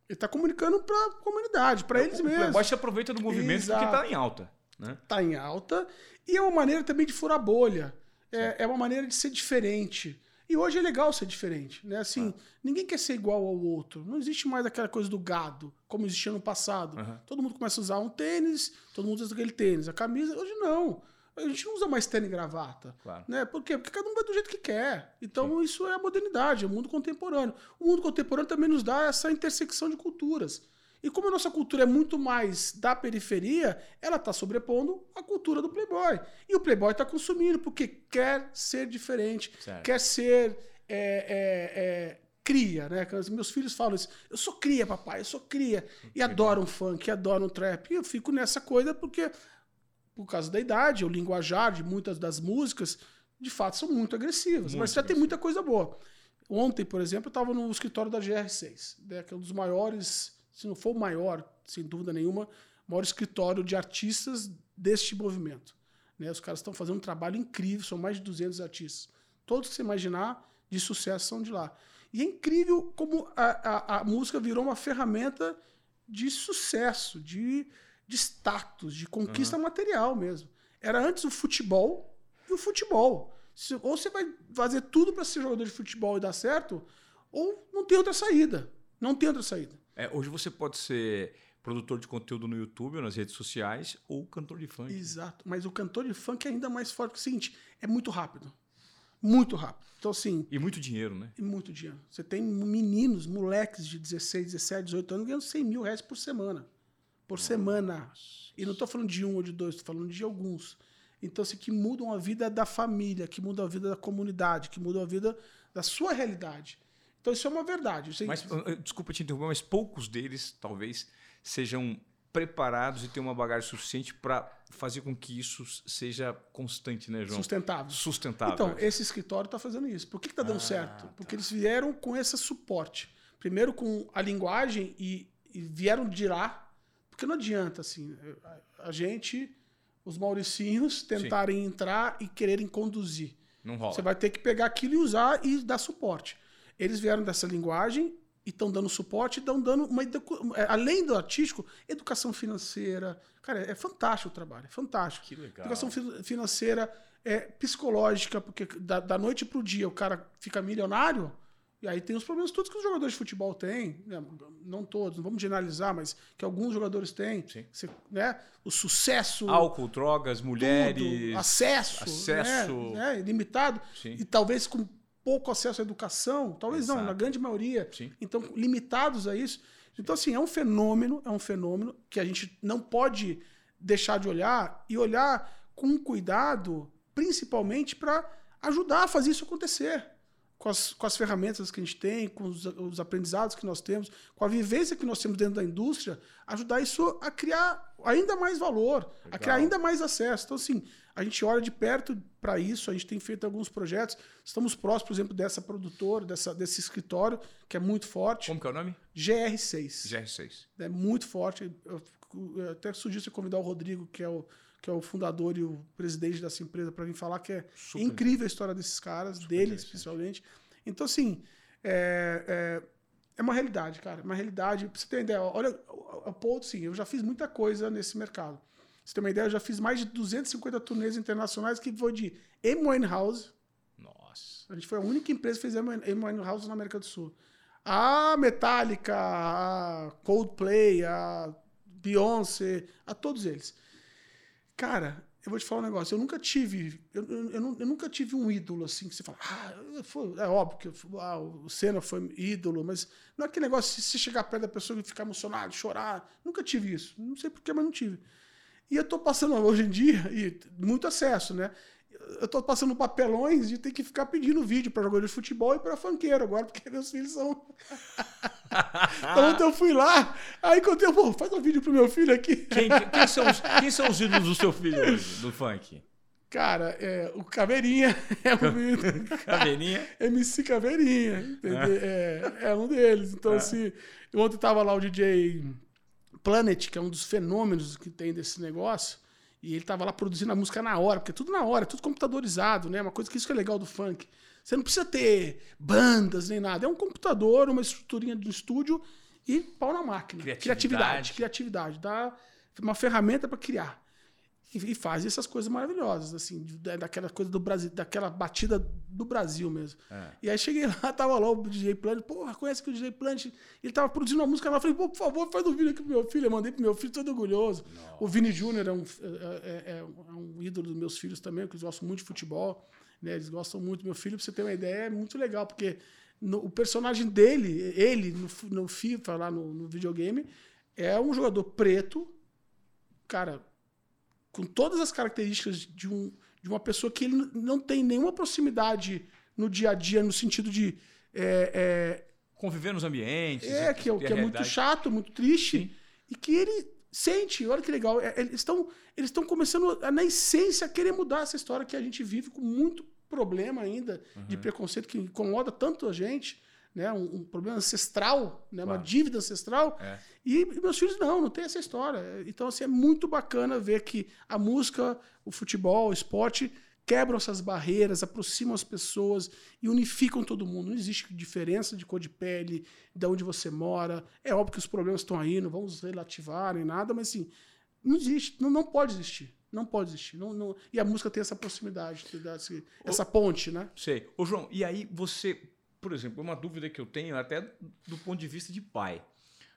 Ele está comunicando para a comunidade, para eles mesmos. O Playboy se aproveita do movimento Exato. porque está em alta. Está né? Tá em alta. E é uma maneira também de furar bolha. É, é uma maneira de ser diferente. E hoje é legal ser diferente, né? Assim, ah. ninguém quer ser igual ao outro. Não existe mais aquela coisa do gado, como existia no passado. Uhum. Todo mundo começa a usar um tênis, todo mundo usa aquele tênis. A camisa, hoje não. A gente não usa mais tênis e gravata. Claro. Né? Por quê? Porque cada um vai do jeito que quer. Então, Sim. isso é a modernidade, é o mundo contemporâneo. O mundo contemporâneo também nos dá essa intersecção de culturas. E como a nossa cultura é muito mais da periferia, ela está sobrepondo a cultura do Playboy. E o Playboy está consumindo porque quer ser diferente, certo. quer ser é, é, é, cria, né? Meus filhos falam isso. Eu sou cria, papai, eu sou cria. E adoram funk, adoram trap. E eu fico nessa coisa porque, por causa da idade, o linguajar de muitas das músicas, de fato, são muito agressivas. Muito mas já tem muita coisa boa. Ontem, por exemplo, eu estava no escritório da GR6, né, que é um dos maiores se não for o maior, sem dúvida nenhuma, maior escritório de artistas deste movimento. Né? Os caras estão fazendo um trabalho incrível, são mais de 200 artistas. Todos que você imaginar de sucesso são de lá. E é incrível como a, a, a música virou uma ferramenta de sucesso, de, de status, de conquista uhum. material mesmo. Era antes o futebol e o futebol. Ou você vai fazer tudo para ser jogador de futebol e dar certo, ou não tem outra saída. Não tem outra saída. É, hoje você pode ser produtor de conteúdo no YouTube ou nas redes sociais ou cantor de funk. Exato, mas o cantor de funk é ainda mais forte que o seguinte, é muito rápido. Muito rápido. Então, assim. E muito dinheiro, né? E muito dinheiro. Você tem meninos, moleques de 16, 17, 18 anos ganhando 100 mil reais por semana. Por Nossa. semana. E não estou falando de um ou de dois, estou falando de alguns. Então, assim, que mudam a vida da família, que mudam a vida da comunidade, que mudam a vida da sua realidade. Então isso é uma verdade. Isso Mas, desculpa te interromper, mas poucos deles talvez sejam preparados e tenham uma bagagem suficiente para fazer com que isso seja constante, né, João? Sustentável. Sustentável. Então, esse escritório está fazendo isso. Por que está dando ah, certo? Porque tá. eles vieram com esse suporte. Primeiro com a linguagem e, e vieram de lá. Porque não adianta, assim, a, gente, os mauricinhos, tentarem Sim. entrar e quererem conduzir. Não rola. Você vai ter que pegar aquilo e usar e dar suporte. Eles vieram dessa linguagem e estão dando suporte, estão dando uma é, além do artístico, educação financeira. Cara, é fantástico o trabalho, é fantástico. Que legal. Educação financeira, é, psicológica, porque da, da noite para o dia o cara fica milionário. E aí tem os problemas todos que os jogadores de futebol têm, né? não todos, não vamos generalizar, mas que alguns jogadores têm. Você, né? O sucesso. Álcool, drogas, mulheres. Tudo, acesso. Acesso. Né? né? Limitado. Sim. E talvez com pouco acesso à educação, talvez Exato. não, na grande maioria. Sim. Então, limitados a isso. Então, assim, é um fenômeno, é um fenômeno que a gente não pode deixar de olhar e olhar com cuidado, principalmente para ajudar a fazer isso acontecer. Com as, com as ferramentas que a gente tem, com os, os aprendizados que nós temos, com a vivência que nós temos dentro da indústria, ajudar isso a criar ainda mais valor, Legal. a criar ainda mais acesso. Então, assim, a gente olha de perto para isso, a gente tem feito alguns projetos. Estamos próximos, por exemplo, dessa produtora, dessa, desse escritório, que é muito forte. Como que é o nome? GR6. GR6. É muito forte. Eu, eu até sugiro você convidar o Rodrigo, que é o, que é o fundador e o presidente dessa empresa, para vir falar que é Super incrível a história desses caras, Super deles especialmente. Então, assim, é, é, é, uma realidade, cara. É uma realidade. Pra você ter ideia, olha, o ponto, sim, eu já fiz muita coisa nesse mercado você tem uma ideia, eu já fiz mais de 250 turnês internacionais que foi de Amy House. Nossa. A gente foi a única empresa que fez Amy House na América do Sul. A Metallica, a Coldplay, a Beyoncé, a todos eles. Cara, eu vou te falar um negócio. Eu nunca tive, eu, eu, eu, eu nunca tive um ídolo assim que você fala, ah, foi, é óbvio que ah, o Senna foi ídolo, mas não é aquele negócio de se chegar perto da pessoa e ficar emocionado, chorar. Nunca tive isso. Não sei porquê, mas não tive. E eu estou passando hoje em dia, e muito acesso, né? Eu tô passando papelões de ter que ficar pedindo vídeo para jogador de futebol e para funkeiro agora, porque meus filhos são. então ontem eu fui lá, aí contei, pô, faz um vídeo pro meu filho aqui. Quem, quem, são, os, quem são os ídolos do seu filho hoje, do funk? Cara, é, o Caveirinha é um Caveirinha? MC Caveirinha, entendeu? É, é um deles. Então, é. assim, ontem tava lá o DJ Planet, que é um dos fenômenos que tem desse negócio. E ele tava lá produzindo a música na hora, porque é tudo na hora, é tudo computadorizado, né? Uma coisa que isso que é legal do funk. Você não precisa ter bandas nem nada. É um computador, uma estruturinha de estúdio e pau na máquina. Criatividade. Criatividade. criatividade. Dá uma ferramenta para criar e, faz essas coisas maravilhosas, assim, daquela coisa do Brasil, daquela batida do Brasil mesmo. É. E aí cheguei lá, tava lá o DJ Plant, porra, conhece que o DJ Plant, ele tava produzindo uma música lá, falei, pô, por favor, faz um vídeo aqui pro meu filho, eu mandei pro meu filho todo orgulhoso. Nossa. O Vini Júnior é um, é, é, é, um ídolo dos meus filhos também, porque eles gostam muito de futebol, né, eles gostam muito do meu filho, pra você ter uma ideia, é muito legal, porque no, o personagem dele, ele, no, no FIFA, lá no, no videogame, é um jogador preto, cara, com todas as características de, um, de uma pessoa que ele não tem nenhuma proximidade no dia a dia, no sentido de. É, é, Conviver nos ambientes. É, que, é, que é muito chato, muito triste. Sim. E que ele sente, olha que legal. É, eles estão eles começando, a, na essência, a querer mudar essa história que a gente vive com muito problema ainda uhum. de preconceito que incomoda tanto a gente né, um, um problema ancestral, né, claro. uma dívida ancestral. É. E, e, meus filhos não, não tem essa história. Então, assim, é muito bacana ver que a música, o futebol, o esporte quebram essas barreiras, aproximam as pessoas e unificam todo mundo. Não existe diferença de cor de pele, de onde você mora. É óbvio que os problemas estão aí, não vamos relativar nem nada, mas assim, não existe, não, não pode existir. Não pode existir. Não, não... E a música tem essa proximidade, essa ponte, né? Sei. Ô, João, e aí você por exemplo, uma dúvida que eu tenho até do ponto de vista de pai.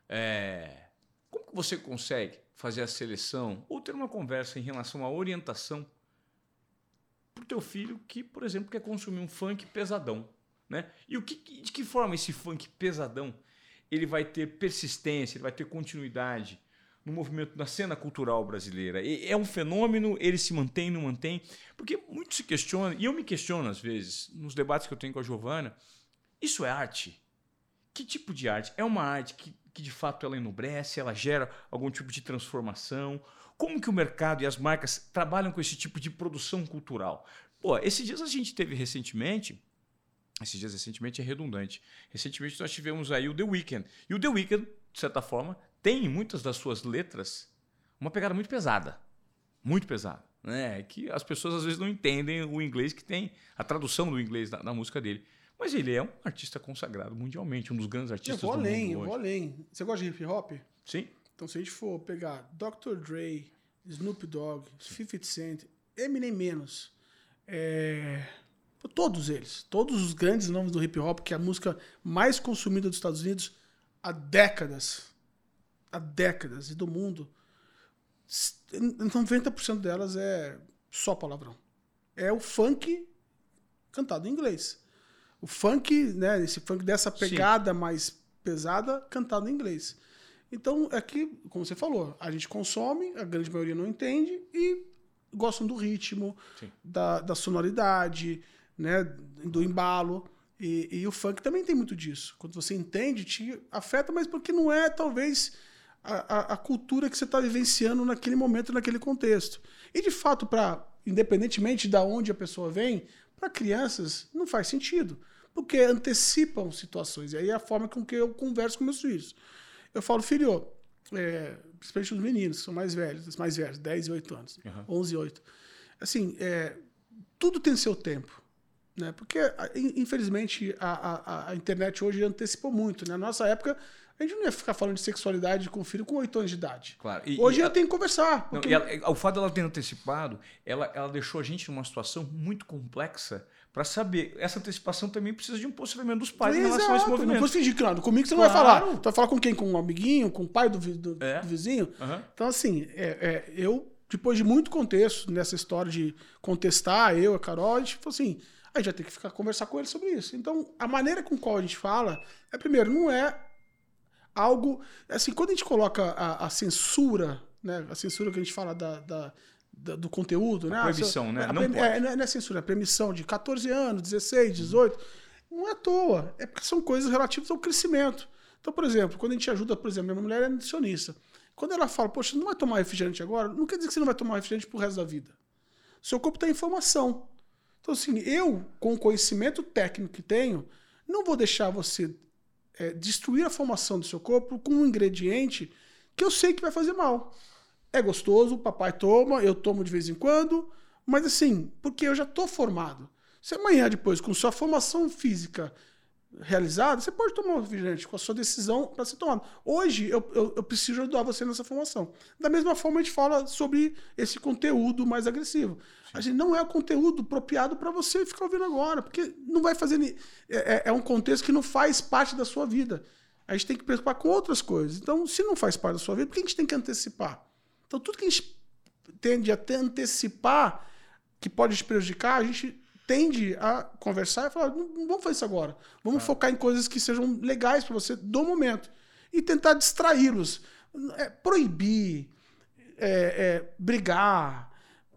É, como que você consegue fazer a seleção ou ter uma conversa em relação à orientação para o teu filho que, por exemplo, quer consumir um funk pesadão? Né? E o que, de que forma esse funk pesadão ele vai ter persistência, ele vai ter continuidade no movimento, na cena cultural brasileira? É um fenômeno, ele se mantém, não mantém? Porque muito se questiona, e eu me questiono às vezes, nos debates que eu tenho com a Giovana, isso é arte? Que tipo de arte? É uma arte que, que de fato ela enobrece, ela gera algum tipo de transformação? Como que o mercado e as marcas trabalham com esse tipo de produção cultural? Pô, esses dias a gente teve recentemente, esses dias recentemente é redundante. Recentemente nós tivemos aí o The Weeknd. E o The Weeknd, de certa forma, tem em muitas das suas letras uma pegada muito pesada. Muito pesada. Né? Que as pessoas às vezes não entendem o inglês que tem, a tradução do inglês na, na música dele. Mas ele é um artista consagrado mundialmente, um dos grandes artistas eu vou do além, mundo Eu vou além. Você gosta de hip hop? Sim. Então, se a gente for pegar Dr. Dre, Snoop Dogg, 50 Cent, Eminem menos, é... todos eles, todos os grandes nomes do hip hop, que é a música mais consumida dos Estados Unidos há décadas, há décadas, e do mundo, 90% delas é só palavrão. É o funk cantado em inglês o funk, né, esse funk dessa pegada Sim. mais pesada, cantado em inglês. Então, é que, como você falou, a gente consome, a grande maioria não entende e gostam do ritmo, da, da, sonoridade, né, do embalo. E, e, o funk também tem muito disso. Quando você entende, te afeta, mas porque não é, talvez, a, a, a cultura que você está vivenciando naquele momento, naquele contexto. E, de fato, para independentemente de onde a pessoa vem, para crianças não faz sentido porque antecipam situações. E aí é a forma com que eu converso com meus filhos. Eu falo, filho, é, principalmente os meninos, que são mais velhos, os mais velhos, 10 e 8 anos, uhum. 11 e 8. Assim, é, tudo tem seu tempo. Né? Porque, infelizmente, a, a, a internet hoje antecipou muito. Né? Na nossa época, a gente não ia ficar falando de sexualidade com o filho com 8 anos de idade. Claro. E, Hoje e eu tenho que conversar. Porque... Não, ela, o fato dela ter antecipado, ela, ela deixou a gente numa situação muito complexa para saber. Essa antecipação também precisa de um posicionamento dos pais Exato. em relação a esse movimento. Não posso fingir que não. Comigo você claro. não vai falar. Tu vai falar com quem? Com um amiguinho? Com o pai do, do, é. do vizinho? Uhum. Então, assim, é, é, eu, depois de muito contexto nessa história de contestar, eu, a Carol, a gente falou assim. A gente vai ter que ficar conversar com ele sobre isso. Então, a maneira com qual a gente fala é, primeiro, não é algo. Assim, quando a gente coloca a, a censura, né? A censura que a gente fala da, da do conteúdo, né? A proibição, né? A não, pode. É, não é censura, é permissão de 14 anos, 16, 18. Não é à toa. É porque são coisas relativas ao crescimento. Então, por exemplo, quando a gente ajuda, por exemplo, minha mulher é nutricionista. Quando ela fala, poxa, não vai tomar refrigerante agora, não quer dizer que você não vai tomar refrigerante pro resto da vida. Seu corpo tem informação. Então, assim, eu, com o conhecimento técnico que tenho, não vou deixar você é, destruir a formação do seu corpo com um ingrediente que eu sei que vai fazer mal. É gostoso, o papai toma, eu tomo de vez em quando, mas assim, porque eu já estou formado. Se amanhã, depois, com sua formação física realizada, você pode tomar um refrigerante com a sua decisão para ser tomado. Hoje, eu, eu, eu, preciso ajudar você nessa formação. Da mesma forma, a gente fala sobre esse conteúdo mais agressivo. A gente não é o conteúdo apropriado para você ficar ouvindo agora, porque não vai fazer. É, é, é um contexto que não faz parte da sua vida. A gente tem que preocupar com outras coisas. Então, se não faz parte da sua vida, por que a gente tem que antecipar? Então, tudo que a gente tende a antecipar que pode te prejudicar, a gente tende a conversar e falar: não, não vamos fazer isso agora. Vamos ah. focar em coisas que sejam legais para você do momento. E tentar distraí-los. É, proibir, é, é, brigar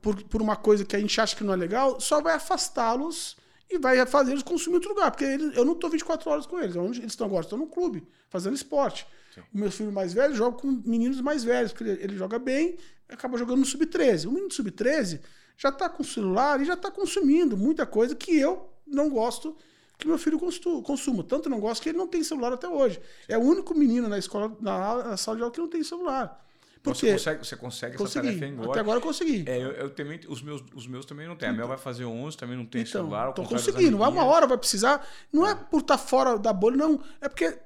por, por uma coisa que a gente acha que não é legal, só vai afastá-los e vai fazer eles consumir outro lugar. Porque eles, eu não estou 24 horas com eles. Onde eles estão agora? Estão no clube, fazendo esporte. Sim. O meu filho mais velho joga com meninos mais velhos, porque ele, ele joga bem, acaba jogando no sub-13. O menino sub-13 já está com o celular e já está consumindo muita coisa que eu não gosto que meu filho consuma. Tanto não gosto que ele não tem celular até hoje. É o único menino na escola, na, na sala de aula que não tem celular. Porque você consegue, você consegue consegui. essa tarefa. Até agora eu consegui. É, eu, eu também, os, meus, os meus também não tem. A Mel vai fazer 11, também não tem então, celular. Estou conseguindo. Vai uma hora, vai precisar. Não é, é por estar tá fora da bolha, não. É porque, é,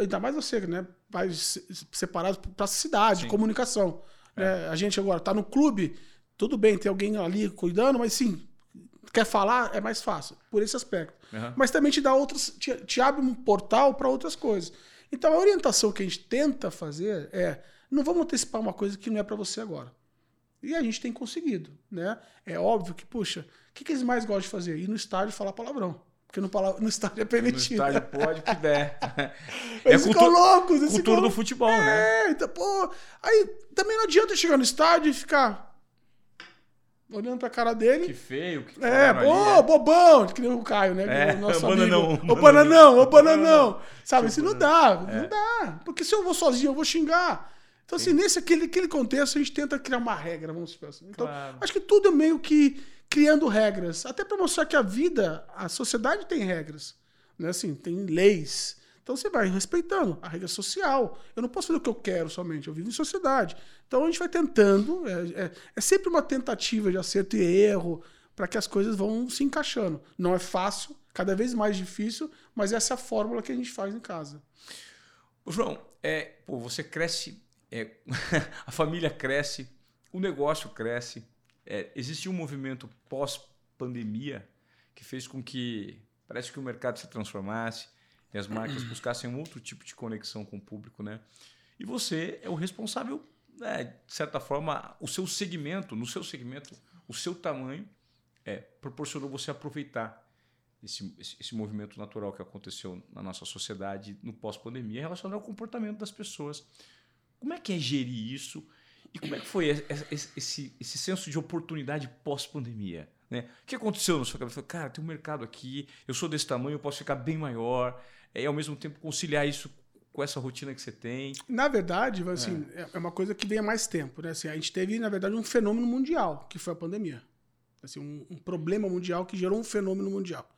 ainda mais você, né? Pais separados para cidade, Sim. comunicação. É. Né? A gente agora está no clube, tudo bem, tem alguém ali cuidando, mas sim, quer falar, é mais fácil, por esse aspecto. Uhum. Mas também te dá outras, te, te abre um portal para outras coisas. Então a orientação que a gente tenta fazer é não vamos antecipar uma coisa que não é para você agora. E a gente tem conseguido, né? É óbvio que, puxa, o que, que eles mais gostam de fazer? Ir no estádio e falar palavrão. Porque no, no estádio é permitido. No estádio pode, que der. Eles é ficam loucos. Cultura ficam... do futebol, é, né? Então, pô, aí também não adianta chegar no estádio e ficar olhando pra cara dele. Que feio. Que é, pô, é. bobão, que nem o Caio, né? É, o nosso bananão, amigo. Ô, bananão, ô, bananão. Sabe, isso não dá, é. não dá. Porque se eu vou sozinho, eu vou xingar. Então, assim, Sim. nesse aquele, aquele contexto, a gente tenta criar uma regra, vamos supor assim. Então, claro. acho que tudo é meio que criando regras. Até para mostrar que a vida, a sociedade tem regras. Né? Assim, tem leis. Então você vai respeitando a regra social. Eu não posso fazer o que eu quero somente, eu vivo em sociedade. Então a gente vai tentando, é, é, é sempre uma tentativa de acerto e erro para que as coisas vão se encaixando. Não é fácil, cada vez mais difícil, mas essa é a fórmula que a gente faz em casa. João, é, pô, você cresce, é, a família cresce, o negócio cresce. É, existe um movimento pós-pandemia que fez com que parece que o mercado se transformasse e as marcas buscassem um outro tipo de conexão com o público, né? E você é o responsável, né, de certa forma, o seu segmento, no seu segmento, o seu tamanho, é, proporcionou você aproveitar esse, esse, esse, movimento natural que aconteceu na nossa sociedade no pós-pandemia relacionado ao comportamento das pessoas. Como é que é gerir isso? E como é que foi esse, esse, esse senso de oportunidade pós-pandemia? Né? O que aconteceu na sua cabeça? Cara, tem um mercado aqui, eu sou desse tamanho, eu posso ficar bem maior e ao mesmo tempo conciliar isso com essa rotina que você tem? Na verdade, assim, é, é uma coisa que vem há mais tempo. Né? Assim, a gente teve, na verdade, um fenômeno mundial, que foi a pandemia. Assim, um, um problema mundial que gerou um fenômeno mundial.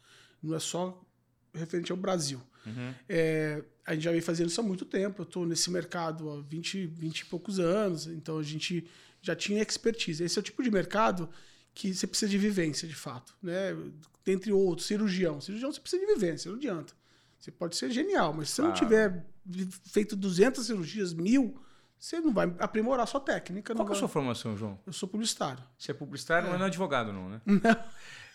Não é só referente ao Brasil. Uhum. É, a gente já vem fazendo isso há muito tempo. Eu estou nesse mercado há 20, 20 e poucos anos, então a gente já tinha expertise. Esse é o tipo de mercado que você precisa de vivência, de fato. Né? Dentre outros, cirurgião. Cirurgião você precisa de vivência, não adianta. Você pode ser genial, mas se você não tiver feito 200 cirurgias, mil, você não vai aprimorar a sua técnica. Qual é a sua formação, João? Eu sou publicitário. Você é publicitário, é. mas não é advogado, não, né? Não.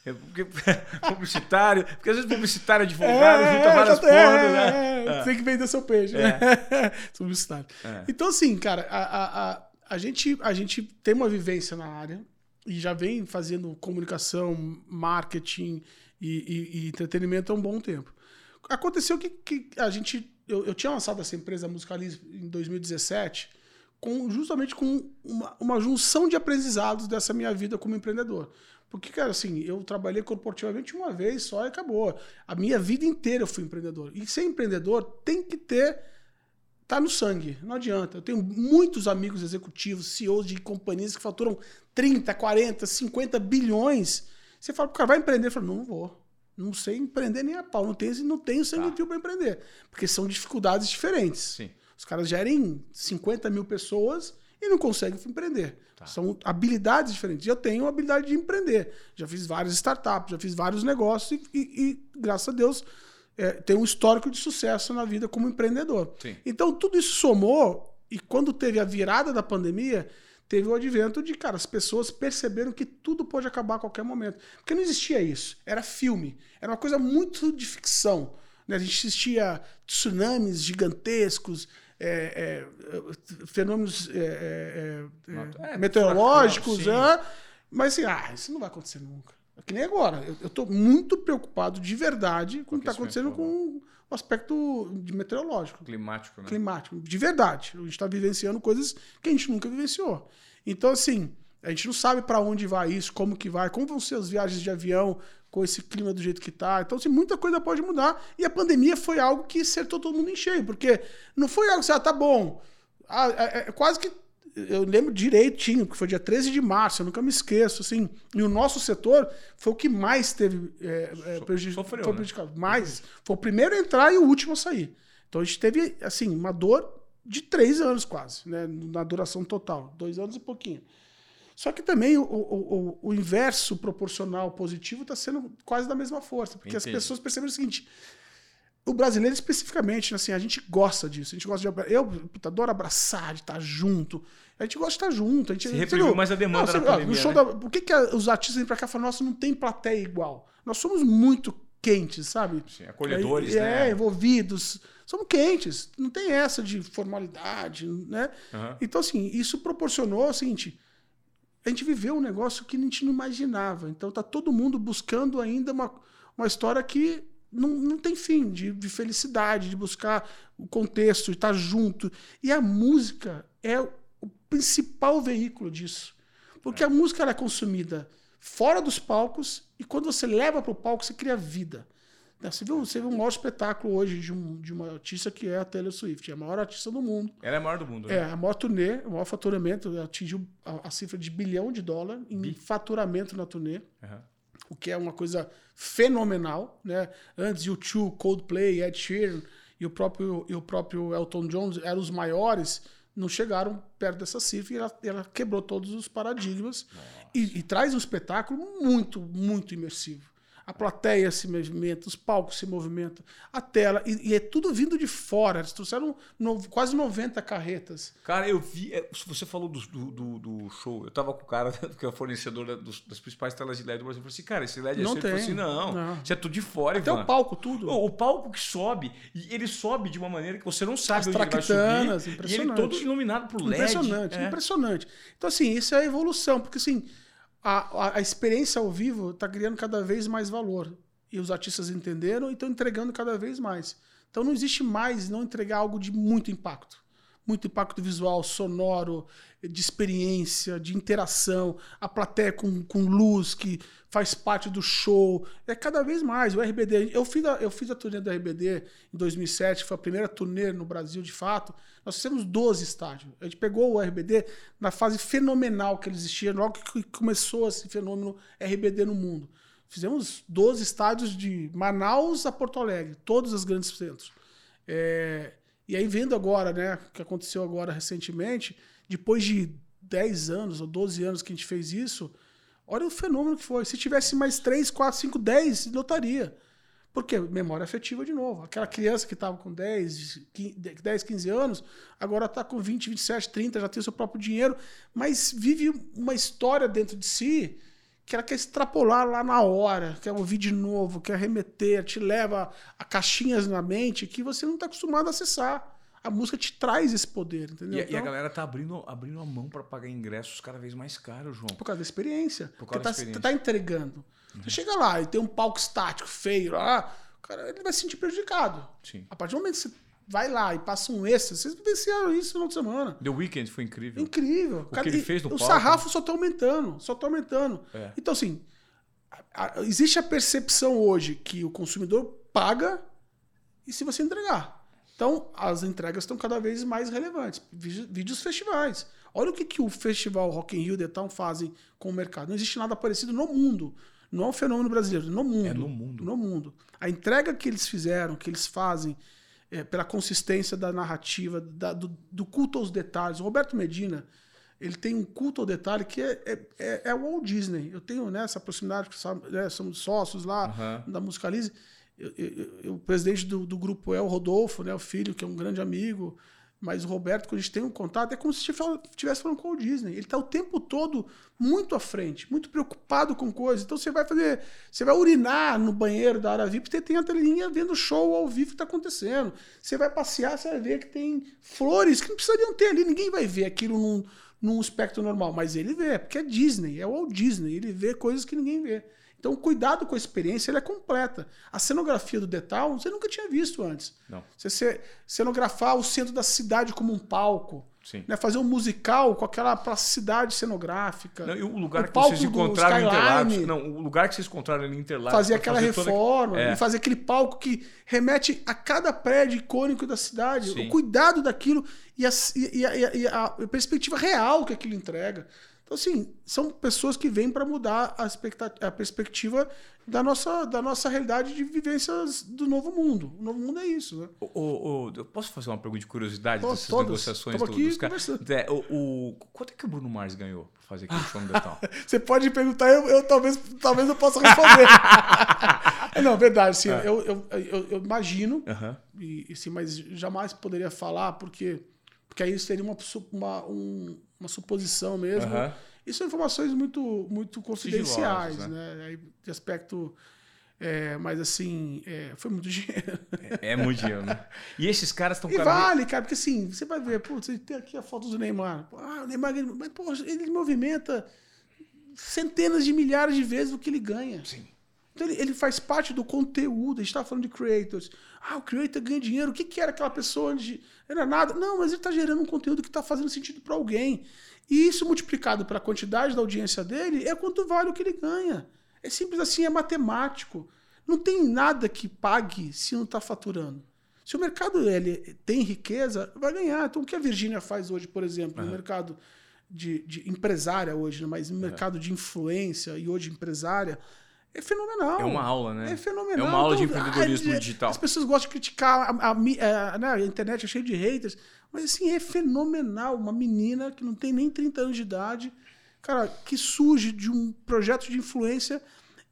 É porque, publicitário, porque às vezes publicitário, advogado, é, junta várias porras, é, né? É, tem que vender seu peixe, né? publicitário. Então, assim, cara, a, a, a, a, gente, a gente tem uma vivência na área e já vem fazendo comunicação, marketing e, e, e entretenimento há um bom tempo. Aconteceu que, que a gente. Eu, eu tinha lançado essa empresa Musicalize em 2017 com, justamente com uma, uma junção de aprendizados dessa minha vida como empreendedor. Porque, cara, assim, eu trabalhei corporativamente uma vez só e acabou. A minha vida inteira eu fui empreendedor. E ser empreendedor tem que ter. tá no sangue, não adianta. Eu tenho muitos amigos executivos, CEOs de companhias que faturam 30, 40, 50 bilhões. Você fala pro cara, vai empreender? Eu falo, não, não vou. Não sei empreender nem a pau. Não tenho, não tenho sangue tá. para empreender. Porque são dificuldades diferentes. Sim. Os caras gerem 50 mil pessoas e não conseguem empreender. Tá. São habilidades diferentes. Eu tenho a habilidade de empreender. Já fiz várias startups, já fiz vários negócios e, e, e graças a Deus, é, tenho um histórico de sucesso na vida como empreendedor. Sim. Então, tudo isso somou e quando teve a virada da pandemia, teve o advento de, cara, as pessoas perceberam que tudo pode acabar a qualquer momento. Porque não existia isso. Era filme. Era uma coisa muito de ficção. Né? A gente assistia tsunamis gigantescos, é, é, fenômenos é, é, meteorológicos, né? mas assim, ah, isso não vai acontecer nunca. É que nem agora. Eu estou muito preocupado de verdade com o que está acontecendo com o aspecto de meteorológico. Climático, né? Climático, de verdade. A gente está vivenciando coisas que a gente nunca vivenciou. Então, assim, a gente não sabe para onde vai isso, como que vai, como vão ser as viagens de avião, com esse clima do jeito que está. Então, assim, muita coisa pode mudar. E a pandemia foi algo que acertou todo mundo em cheio, porque não foi algo assim, ah, tá bom. Ah, é, é, quase que. Eu lembro direitinho, porque foi dia 13 de março, eu nunca me esqueço, assim. E o nosso setor foi o que mais teve é, é. Sofreu, foi né? prejudicado. Né? Mais. Foi o primeiro a entrar e o último a sair. Então a gente teve, assim, uma dor de três anos quase, né? Na duração total. Dois anos e pouquinho. Só que também o, o, o inverso proporcional positivo está sendo quase da mesma força, porque Entendi. as pessoas perceberam o seguinte: o brasileiro especificamente, assim, a gente gosta disso. A gente gosta de. Eu puta, adoro abraçar, de estar junto. A gente gosta de estar junto. A gente, Se reprimiu mais a demanda não, você, pandemia, no show né? da, Por que, que os artistas vêm pra cá e falam, nossa, não tem plateia igual? Nós somos muito quentes, sabe? Sim, acolhedores, é, né? É, envolvidos. Somos quentes. Não tem essa de formalidade, né? Uhum. Então, assim, isso proporcionou o seguinte a gente viveu um negócio que a gente não imaginava. Então tá todo mundo buscando ainda uma, uma história que não, não tem fim, de, de felicidade, de buscar o contexto, de estar junto. E a música é o principal veículo disso. Porque a música é consumida fora dos palcos e quando você leva para o palco, você cria vida. Né, você viu, você viu um maior espetáculo hoje de, um, de uma artista que é a Taylor Swift, é a maior artista do mundo. Ela é a maior do mundo, né? É, a maior turnê, o maior faturamento, atingiu a, a cifra de bilhão de dólar em Bi. faturamento na turnê. Uhum. O que é uma coisa fenomenal, né? Antes U2, Coldplay, Ed Sheeran e o próprio, e o próprio Elton John eram os maiores, não chegaram perto dessa cifra e ela, ela quebrou todos os paradigmas e, e traz um espetáculo muito, muito imersivo a plateia se movimenta, os palcos se movimentam, a tela, e, e é tudo vindo de fora. Eles trouxeram no, quase 90 carretas. Cara, eu vi. É, você falou do, do, do, show. Eu tava com o cara que é o fornecedor das, das principais telas de LED do Brasil. Eu falei assim, cara, esse LED é não tem. assim, não, não. Isso é tudo de fora, Até Ivan. o palco, tudo. O, o, palco que sobe, e ele sobe de uma maneira que você não sabe As onde ele subir. E ele todo iluminado por LED. Impressionante, é. impressionante. Então, assim, isso é a evolução, porque assim a, a, experiência ao vivo está criando cada vez mais valor. E os artistas entenderam e estão entregando cada vez mais. Então não existe mais não entregar algo de muito impacto muito impacto visual, sonoro, de experiência, de interação, a plateia com, com luz que faz parte do show. É cada vez mais. O RBD, eu fiz a, eu fiz a turnê do RBD em 2007, foi a primeira turnê no Brasil de fato. Nós fizemos 12 estádios. A gente pegou o RBD na fase fenomenal que ele existia, logo que começou esse fenômeno RBD no mundo. Fizemos 12 estádios de Manaus a Porto Alegre, todos os grandes centros. É, e aí, vendo agora, né, o que aconteceu agora recentemente, depois de 10 anos ou 12 anos que a gente fez isso, olha o fenômeno que foi. Se tivesse mais 3, 4, 5, 10, lotaria. Porque memória afetiva de novo. Aquela criança que estava com 10, 10, 15 anos, agora está com 20, 27, 30, já tem o seu próprio dinheiro, mas vive uma história dentro de si que ela quer extrapolar lá na hora, quer ouvir de novo, quer remeter, te leva a caixinhas na mente que você não está acostumado a acessar. A música te traz esse poder, entendeu? E, então, e a então galera tá abrindo, abrindo a mão para pagar ingressos cada vez mais caros, João. Por causa da experiência. Por causa da tá, experiência. tá entregando. Uhum. Você chega lá e tem um palco estático, feio lá, cara, ele vai se sentir prejudicado. Sim. A partir do momento que você vai lá e passa um extra. Vocês vivenciaram isso no final de semana. The Weeknd foi incrível. Incrível. O que ele fez no o palco. sarrafo só tá aumentando, só tá aumentando. É. Então, assim, a- a- existe a percepção hoje que o consumidor paga e se você entregar. Então, as entregas estão cada vez mais relevantes. Vídeo- Vídeos festivais. Olha o que, que o festival Rock in Rio The Town fazem com o mercado. Não existe nada parecido no mundo. Não é um fenômeno brasileiro, no mundo. É no mundo. No mundo. A entrega que eles fizeram, que eles fazem, é, pela consistência da narrativa, da- do, do culto aos detalhes. O Roberto Medina, ele tem um culto ao detalhe que é, é, é, é o Walt Disney. Eu tenho né, essa proximidade, né, somos sócios lá Aham. da Musicalize. Eu- eu- o presidente do, do grupo é o Rodolfo, né, o filho, que é um grande amigo. Mas o Roberto, quando a gente tem um contato, é como se estivesse falando com o Disney. Ele está o tempo todo muito à frente, muito preocupado com coisas. Então você vai fazer. Você vai urinar no banheiro da área VIP, você tem a telinha vendo o show ao vivo que está acontecendo. Você vai passear, você vai ver que tem flores que não precisariam ter ali. Ninguém vai ver aquilo num, num espectro normal. Mas ele vê, porque é Disney, é o Walt Disney. Ele vê coisas que ninguém vê. Então, cuidado com a experiência, ela é completa. A cenografia do Detal, você nunca tinha visto antes. Não. Você ce- cenografar o centro da cidade como um palco. Sim. Né? Fazer um musical com aquela plasticidade cenográfica. Não, o lugar O que palco vocês encontraram em. Interlagos. Não, o lugar que vocês encontraram em Interlagos. fazer aquela fazer toda- reforma É. e fazer aquele palco que remete a cada prédio icônico da cidade. Sim. O cuidado daquilo e a, e a- e a- e a perspectiva real que aquilo entrega. Então, assim, são pessoas que vêm para mudar a, a perspectiva da nossa, da nossa realidade de vivências do novo mundo. O novo mundo é isso, né? Ô, ô, ô, eu posso fazer uma pergunta de curiosidade Pô, dessas todas. negociações do- aqui dos caras? conversando. É, o, o- quanto é que o Bruno Mars ganhou pra fazer aquele show no Detal? Você pode perguntar, eu, eu talvez, talvez eu possa responder. Não, verdade, sim. É. Eu, eu, eu, eu imagino, e, e sim, mas jamais poderia falar, porque, porque aí seria uma, uma, um- uma suposição mesmo. Aham. E são informações muito, muito confidenciais, Sigilosas, né? Aí, de aspecto. é, mas assim, é, foi muito dinheiro. É, é muito dinheiro, né? E esses caras estão E cada vale, cara, porque assim, você vai ver, pô, você tem aqui a foto do Neymar. Ah, o Neymar, mas, pô, ele movimenta centenas de milhares de vezes o que ele ganha. Sim. Então ele, ele faz parte do conteúdo. A gente estava falando de creators. Ah, o creator ganha dinheiro. O que, que era aquela pessoa antes de. Era nada. Não, mas ele está gerando um conteúdo que está fazendo sentido para alguém. E isso multiplicado pela quantidade da audiência dele é quanto vale o que ele ganha. É simples assim, é matemático. Não tem nada que pague se não está faturando. Se o mercado ele tem riqueza, vai ganhar. Então, o que a Virgínia faz hoje, por exemplo, no mercado de, de empresária hoje, né, mas no mercado de influência e hoje empresária, é fenomenal. É uma aula, né? É fenomenal. É uma aula de empreendedorismo ah, digital. As pessoas gostam de criticar a, a a- né, a internet é cheia de haters, mas assim, é fenomenal. Uma menina que não tem nem 30 anos de idade, cara, que surge de um projeto de influência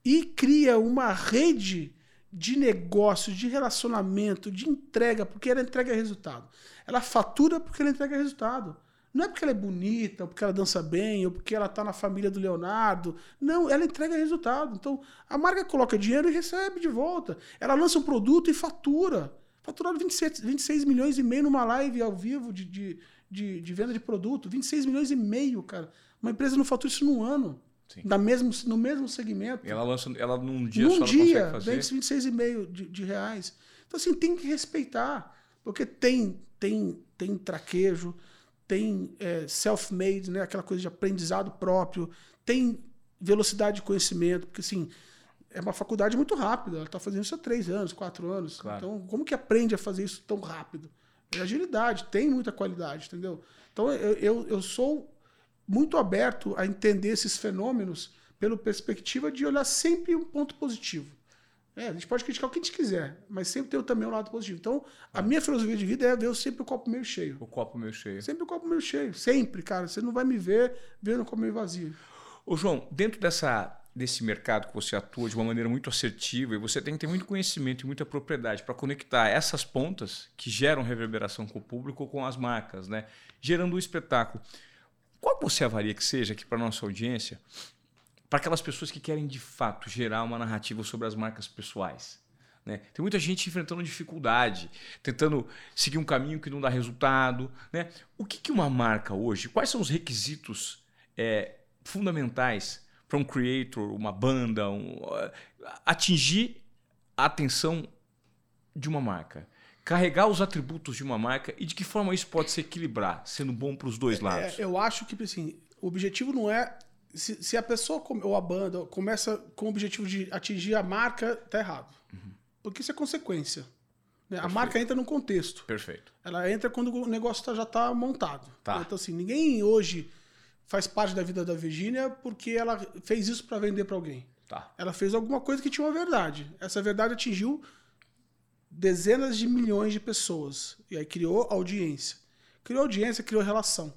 e cria uma rede de negócio, de relacionamento, de entrega, porque ela entrega resultado. Ela fatura porque ela entrega resultado. Não é porque ela é bonita, ou porque ela dança bem, ou porque ela está na família do Leonardo. Não, ela entrega resultado. Então, a marca coloca dinheiro e recebe de volta. Ela lança um produto e fatura. Faturaram 27, 26 milhões e meio numa live ao vivo de, de, de, de venda de produto. 26 milhões e meio, cara. Uma empresa não fatura isso num ano. Sim. Da mesmo, no mesmo segmento. E ela lança, ela num dia Num só dia, consegue fazer. vende 26,5 de, de reais. Então, assim, tem que respeitar. Porque tem, tem, tem traquejo, tem é, self-made, né? aquela coisa de aprendizado próprio, tem velocidade de conhecimento, porque assim, é uma faculdade muito rápida, ela está fazendo isso há três anos, quatro anos. Claro. Então, como que aprende a fazer isso tão rápido? É agilidade, tem muita qualidade, entendeu? Então, eu, eu, eu sou muito aberto a entender esses fenômenos pela perspectiva de olhar sempre um ponto positivo. É, a gente pode criticar o que a gente quiser, mas sempre tem também um lado positivo. Então, a minha filosofia de vida é ver sempre o copo meio cheio. O copo meio cheio. Sempre o copo meio cheio. Sempre, cara. Você não vai me ver vendo o copo meio vazio. Ô, João, dentro dessa, desse mercado que você atua de uma maneira muito assertiva, e você tem que ter muito conhecimento e muita propriedade para conectar essas pontas que geram reverberação com o público com as marcas, né? Gerando um espetáculo. Qual você avalia que seja aqui para nossa audiência, para aquelas pessoas que querem de fato gerar uma narrativa sobre as marcas pessoais? Né? Tem muita gente enfrentando dificuldade, tentando seguir um caminho que não dá resultado. Né? O que, que uma marca hoje, quais são os requisitos é, fundamentais para um creator, uma banda, um, atingir a atenção de uma marca? carregar os atributos de uma marca e de que forma isso pode se equilibrar, sendo bom para os dois lados? É, eu acho que assim, o objetivo não é. Se, se, a pessoa ou a banda começa com o objetivo de atingir a marca, tá errado. Uhum. Porque isso é consequência. Né? A marca entra no contexto. Perfeito. Ela entra quando o negócio tá, já está montado. Tá. Então, assim, ninguém hoje faz parte da vida da Virgínia porque ela fez isso para vender para alguém. Tá. Ela fez alguma coisa que tinha uma verdade. Essa verdade atingiu dezenas de milhões de pessoas. E aí criou audiência. Criou audiência, criou relação.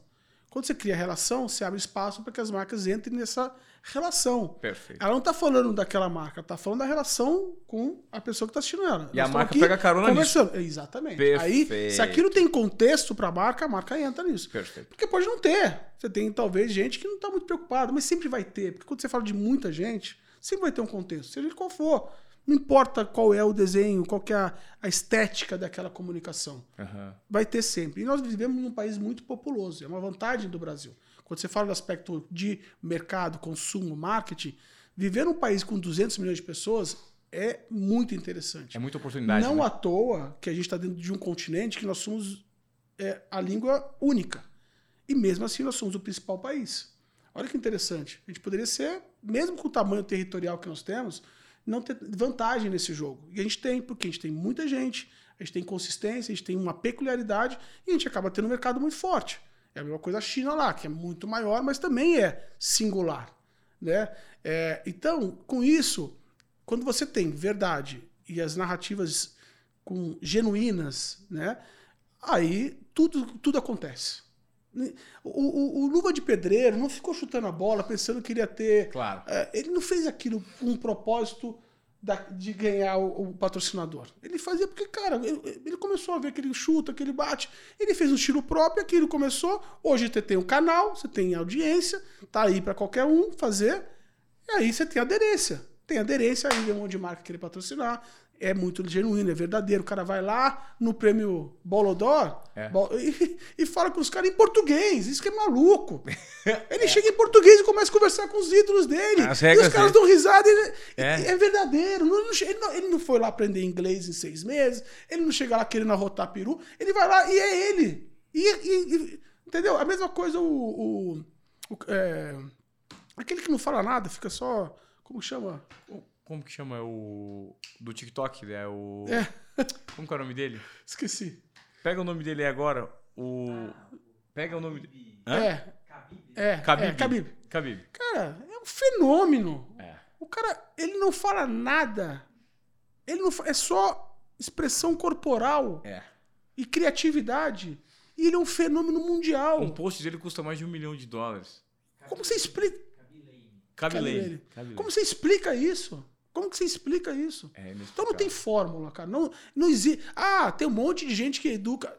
Quando você cria relação, você abre espaço para que as marcas entrem nessa relação. Perfeito. Ela não está falando daquela marca, está falando da relação com a pessoa que está assistindo ela. E Nós a marca pega carona conversando. nisso. Exatamente. Perfeito. Aí, se aquilo tem contexto para a marca, a marca entra nisso. Perfeito. Porque pode não ter. Você tem talvez gente que não está muito preocupada, mas sempre vai ter. Porque quando você fala de muita gente, sempre vai ter um contexto, seja ele qual for. Não importa qual é o desenho, qual é a, a, estética daquela comunicação. Uhum. Vai ter sempre. E nós vivemos num país muito populoso. É uma vantagem do Brasil. Quando você fala do aspecto de mercado, consumo, marketing, viver num país com 200 milhões de pessoas é muito interessante. É muita oportunidade. Não né? à toa que a gente está dentro de um continente que nós somos é, a língua única. E mesmo assim nós somos o principal país. Olha que interessante. A gente poderia ser, mesmo com o tamanho territorial que nós temos, não ter vantagem nesse jogo. E a gente tem, porque a gente tem muita gente, a gente tem consistência, a gente tem uma peculiaridade e a gente acaba tendo um mercado muito forte. É a mesma coisa a China lá, que é muito maior, mas também é singular. Né? É, então, com isso, quando você tem verdade e as narrativas com genuínas, né? aí tudo, tudo acontece. O, o, o, Luva de Pedreiro não ficou chutando a bola pensando que iria ter. Claro. É, ele não fez aquilo com um propósito da, de ganhar o, o, patrocinador. Ele fazia porque, cara, ele, ele, começou a ver que ele chuta, que ele bate. Ele fez um estilo próprio, aquilo começou. Hoje você tem um canal, você tem audiência, tá aí para qualquer um fazer. E aí você tem aderência. Tem aderência aí, um monte de marca querer patrocinar é muito genuíno, é verdadeiro. O cara vai lá no prêmio Bolodor é. e, e, fala com os caras em português. Isso que é maluco. Ele é. chega em português e começa a conversar com os ídolos dele. As e os caras dão risada. Ele, é. é verdadeiro. Ele, não, ele, não, foi lá aprender inglês em seis meses. Ele não chega lá querendo arrotar peru. Ele vai lá e é ele. E, e entendeu? A mesma coisa o. o, o é, aquele que não fala nada, fica só. Como chama? Como que chama o. Do TikTok, é o. É. Como que é o nome dele? Esqueci. Pega o nome dele aí agora. O. Pega o nome dele. É. É. Khabib. É, Khabib. Khabib. Cara, é um fenômeno. É. O cara, ele não fala nada. Ele não É só expressão corporal. É. E criatividade. E ele é um fenômeno mundial. Um post dele custa mais de um milhão de dólares. Como você explica. Cabilene. Como você explica isso? Como que você explica isso? É então não tem fórmula, cara. Não, não existe. Ah, tem um monte de gente que educa.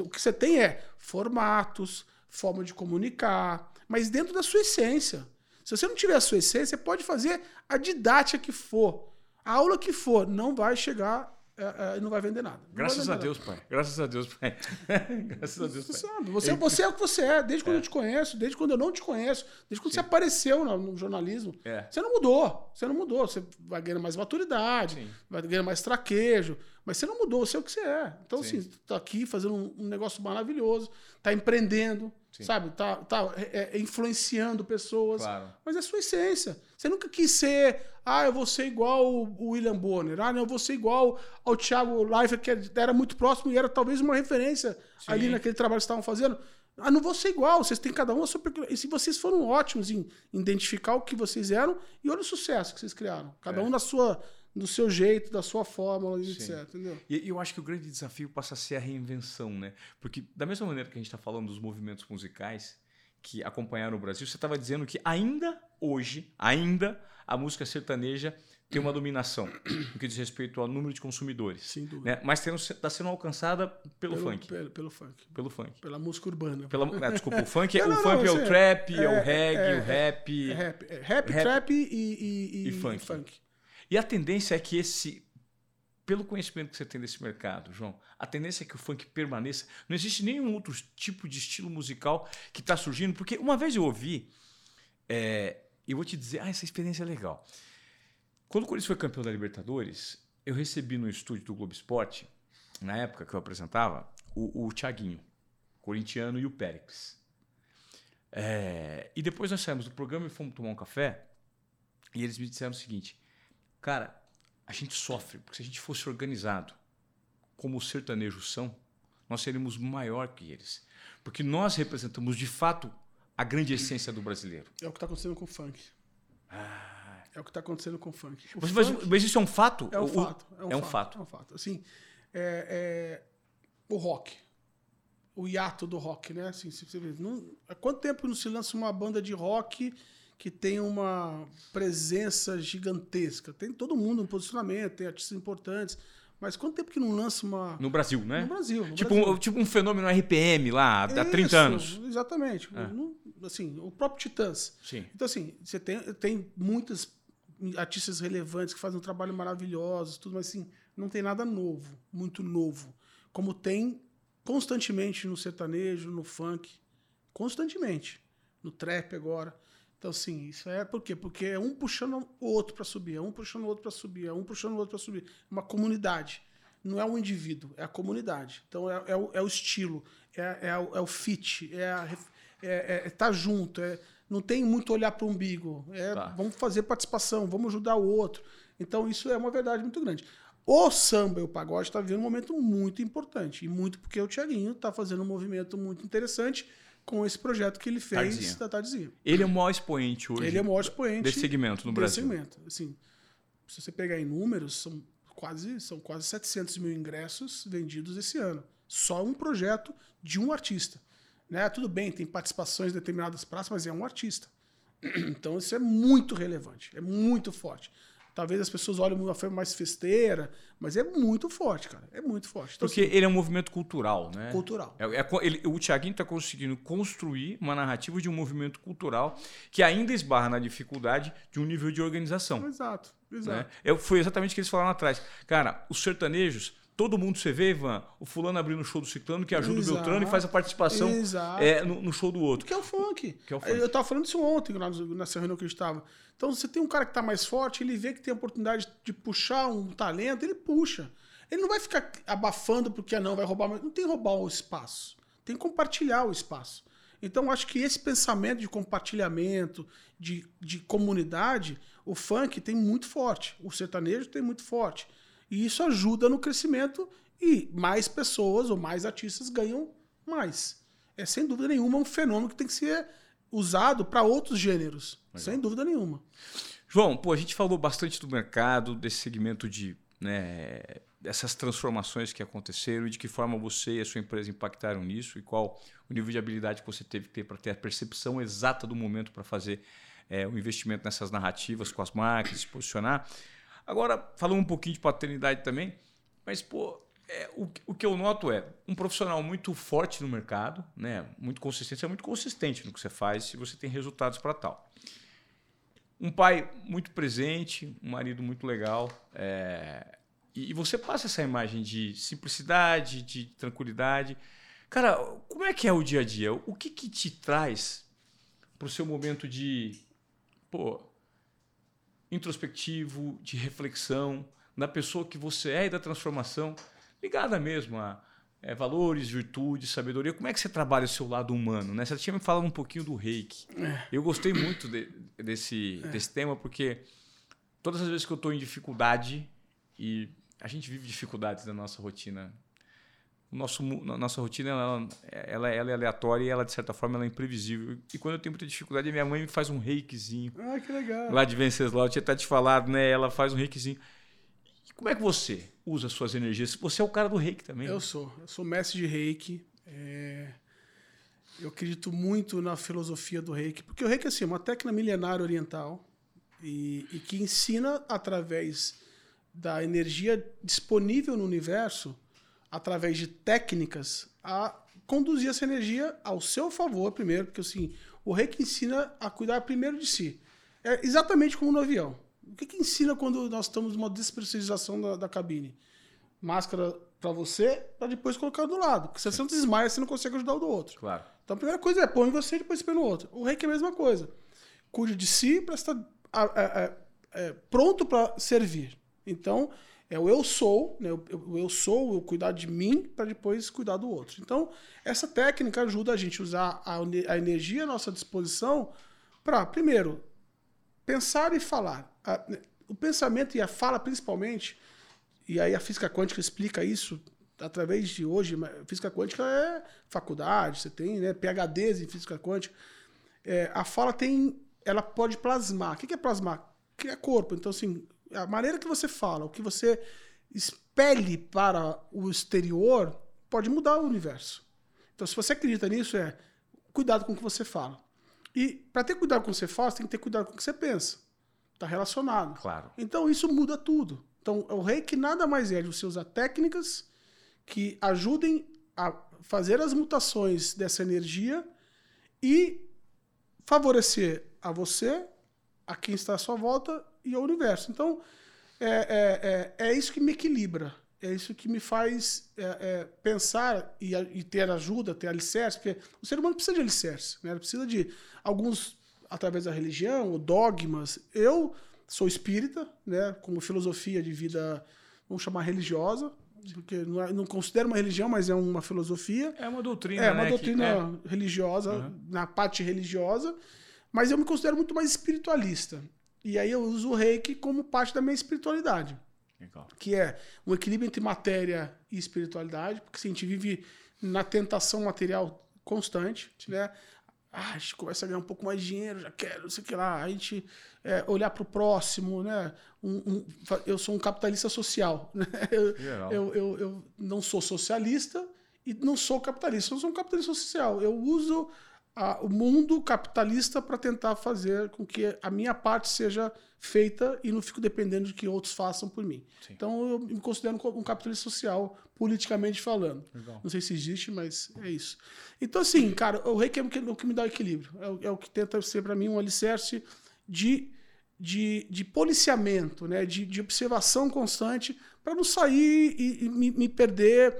o que você tem é formatos, forma de comunicar, mas dentro da sua essência. Se você não tiver a sua essência, você pode fazer a didática que for, a aula que for, não vai chegar é, é, não vai vender nada. Não Graças vender a Deus, pai. Graças a Deus, pai. Graças a Deus, pai. Você, você é o que você é, desde quando é. eu te conheço, desde quando eu não te conheço, desde quando Sim. você apareceu no, no jornalismo. É. Você não mudou. Você não mudou. Você vai ganhando mais maturidade, Sim. vai ganhando mais traquejo. Mas você não mudou, você é o que você é. Então, Sim. assim, tá aqui fazendo um, negócio maravilhoso, tá empreendendo, Sim. sabe? Tá, tá é, é, influenciando pessoas. Claro. Mas é a sua essência. Você nunca quis ser, ah, eu vou ser igual o William Bonner, ah, não, eu vou ser igual ao Thiago Leifert, que era muito próximo e era talvez uma referência Sim. ali naquele trabalho que estavam fazendo. Ah, não vou ser igual, vocês têm cada um a sua. E se vocês foram ótimos em identificar o que vocês eram, e olha o sucesso que vocês criaram. Cada É. um na sua, do seu jeito, da sua forma, etc. Entendeu? E eu acho que o grande desafio passa a ser a reinvenção, né? Porque, da mesma maneira que a gente está falando dos movimentos musicais que acompanharam o Brasil, você estava dizendo que ainda hoje, ainda, a música sertaneja tem uma dominação no que diz respeito ao número de consumidores. Sem dúvida. Né? Mas está sendo alcançada pelo, funk. Pelo, pelo funk. Pelo funk. Pela música urbana. Pela, é, desculpa, o funk, é, Não, o não, funk não, é o trap, é, é- o reggae, é- o rap. É rap, é rap, Rap. trap e, e, E funk. E a tendência é que esse, pelo conhecimento que você tem desse mercado, João, a tendência é que o funk permaneça. Não existe nenhum outro tipo de estilo musical que está surgindo, porque uma vez eu ouvi, é, eu vou te dizer, ah, essa experiência é legal. Quando o Corinthians foi campeão da Libertadores, eu recebi no estúdio do Globo Esporte na época que eu apresentava, o, o Thiaguinho, corintiano, e o Péricles. É, e depois nós saímos do programa e fomos tomar um café. E eles me disseram o seguinte: Cara, a gente sofre, porque se a gente fosse organizado como os sertanejos são, nós seríamos maior que eles. Porque nós representamos de fato a grande essência do brasileiro. É o que está acontecendo com o funk. Ah. É o que está acontecendo com o funk. O mas, funk mas, isso é um fato? É um, o, fato, é um, é um fato, fato. É um fato. Assim, é, o rock. O hiato do rock, né? Assim, você vê, não, há quanto tempo não se lança uma banda de rock que tem uma presença gigantesca? Tem todo mundo um posicionamento, tem artistas importantes. Mas quanto tempo que não lança uma. No Brasil, né? No Brasil. No tipo, Brasil. Um, tipo um fenômeno RPM lá, há Isso, 30 anos. Exatamente. É. Assim, o próprio Titãs. Sim. Então, assim, você tem, tem muitas artistas relevantes que fazem um trabalho maravilhoso, tudo, mas assim, não tem nada novo, muito novo. Como tem constantemente no sertanejo, no funk. Constantemente. No trap agora. Então, assim, isso é por quê? Porque é um puxando o outro para subir, é um puxando o outro para subir, é um puxando o outro para subir. Uma comunidade. Não é um indivíduo, é a comunidade. Então, é, é, o, é o, estilo, é, é, o, é o fit, é, a, é, é tá junto, é, não tem muito olhar para o umbigo. É, tá. Vamos fazer participação, vamos ajudar o outro. Então, isso é uma verdade muito grande. O samba e o pagode está vivendo um momento muito importante. E muito porque o Tiaguinho está fazendo um movimento muito interessante com esse projeto que ele fez Tardezinha. da Tardezinha. Ele é o maior expoente hoje. Ele é o maior expoente desse segmento no desse Brasil. segmento. Assim, se você pegar em números, são quase, são quase 700 mil ingressos vendidos esse ano. Só um projeto de um artista. Né? Tudo bem, tem participações em determinadas praças, mas é um artista. Então isso é muito relevante, é muito forte. Talvez as pessoas olhem uma forma mais festeira, mas é muito forte, cara. É muito forte. Então, Porque assim, ele é um movimento cultural, né? Cultural. É, é ele, o Tiaguinho está conseguindo construir uma narrativa de um movimento cultural que ainda esbarra na dificuldade de um nível de organização. Exato, exato. Né? Eu, foi exatamente o que eles falaram atrás. Cara, os sertanejos Todo mundo você vê, Ivan, o fulano abrindo o show do Ciclano, que ajuda Exato. o Beltrano e faz a participação é, no, no, show do outro. Que é o funk. Que é o funk. Eu estava falando isso ontem, nessa reunião que a gente estava. Então, você tem um cara que está mais forte, ele vê que tem a oportunidade de puxar um talento, ele puxa. Ele não vai ficar abafando porque ah, não vai roubar. Não tem roubar o espaço. Tem que compartilhar o espaço. Então, acho que esse pensamento de compartilhamento, de, de comunidade, o funk tem muito forte. O sertanejo tem muito forte. E isso ajuda no crescimento e mais pessoas ou mais artistas ganham mais. É sem dúvida nenhuma um fenômeno que tem que ser usado para outros gêneros, Legal. sem dúvida nenhuma. João, pô, a gente falou bastante do mercado, desse segmento de né, dessas transformações que aconteceram e de que forma você e a sua empresa impactaram nisso e qual o nível de habilidade que você teve que ter para ter a percepção exata do momento para fazer é, o investimento nessas narrativas com as marcas, se posicionar. Agora, falando um pouquinho de paternidade também, mas, pô, é, o, o que eu noto é um profissional muito forte no mercado, né? muito consistente, você é muito consistente no que você faz e você tem resultados para tal. Um pai muito presente, um marido muito legal. É, e, e você passa essa imagem de simplicidade, de tranquilidade. Cara, como é que é o dia a dia? O que, que te traz para o seu momento de pô, introspectivo, de reflexão, da pessoa que você é e da transformação, ligada mesmo a é, valores, virtudes, sabedoria. Como é que você trabalha o seu lado humano? Né? Você tinha me falado um pouquinho do reiki. É. Eu gostei muito de, desse, é. desse tema, porque todas as vezes que eu estou em dificuldade, e a gente vive dificuldades na nossa rotina nosso, nossa rotina ela, ela, ela, é aleatória e ela, de certa forma, ela é imprevisível. E quando eu tenho muita dificuldade, minha mãe me faz um reikizinho. Ah, que legal. Lá de Venceslau, eu tinha até te falado, né? Ela faz um reikizinho. E como é que você usa suas energias? Você é o cara do reiki também. Eu né? sou. Eu sou mestre de reiki. É... Eu acredito muito na filosofia do reiki, porque o reiki assim, é uma técnica milenar oriental e, e que ensina através da energia disponível no universo através de técnicas, a conduzir essa energia ao seu favor primeiro, porque assim, o reiki ensina a cuidar primeiro de si. É exatamente como no avião. O que, que ensina quando nós estamos numa despressurização da, da cabine? Máscara para você, para depois colocar do lado. Porque se você não desmaia, você não consegue ajudar o do outro. Claro. Então a primeira coisa é põe você, depois põe no outro. O reiki é a mesma coisa. Cuide de si para estar é, é, pronto para servir. Então, É o eu sou, né? O eu sou, eu cuidar de mim para depois cuidar do outro. Então, essa técnica ajuda a gente a usar a, a energia à nossa disposição para, primeiro, pensar e falar. A, o pensamento e a fala, principalmente, e aí a física quântica explica isso através de hoje. Física quântica é faculdade, você tem né, PHDs em física quântica. É, a fala tem, ela pode plasmar. O que é plasmar? Cria corpo. Então, assim, a maneira que você fala, o que você expele para o exterior, pode mudar o universo. Então, se você acredita nisso, é cuidado com o que você fala. E para ter cuidado com o que você fala, você tem que ter cuidado com o que você pensa. Está relacionado. Claro. Então, isso muda tudo. Então, o reiki nada mais é de você usar técnicas que ajudem a fazer as mutações dessa energia e favorecer a você, a quem está à sua volta e ao universo. Então, é, é, é, é isso que me equilibra. É isso que me faz é, é, pensar e, e, ter ajuda, ter alicerce, porque o ser humano precisa de alicerce, né? Ele precisa de alguns, através da religião, ou dogmas. Eu sou espírita, né? Como filosofia de vida, vamos chamar religiosa, porque não, é, não, considero uma religião, mas é uma filosofia. É uma doutrina, É uma né? doutrina é... religiosa, uhum. na parte religiosa, mas eu me considero muito mais espiritualista. E aí eu uso o reiki como parte da minha espiritualidade. Legal. Que é um equilíbrio entre matéria e espiritualidade, porque assim, a gente vive na tentação material constante, Sim. né? Ah, a gente começa a ganhar um pouco mais de dinheiro, já quero, não sei o que lá. A gente é, olhar para o próximo, né? Um, um, eu sou um capitalista social. Né? Eu, eu, eu, eu, não sou socialista e não sou capitalista. Eu sou um capitalista social. Eu uso a, o mundo capitalista para tentar fazer com que a minha parte seja feita e não fico dependendo de que outros façam por mim. Sim. Então eu me considero um capitalista social, politicamente falando. Legal. Não sei se existe, mas é isso. Então, assim, cara, o reiki é o que, o que me dá equilíbrio. É o, é o que tenta ser para mim um alicerce de, de, de policiamento, né? de, de observação constante, para não sair e, e me, me perder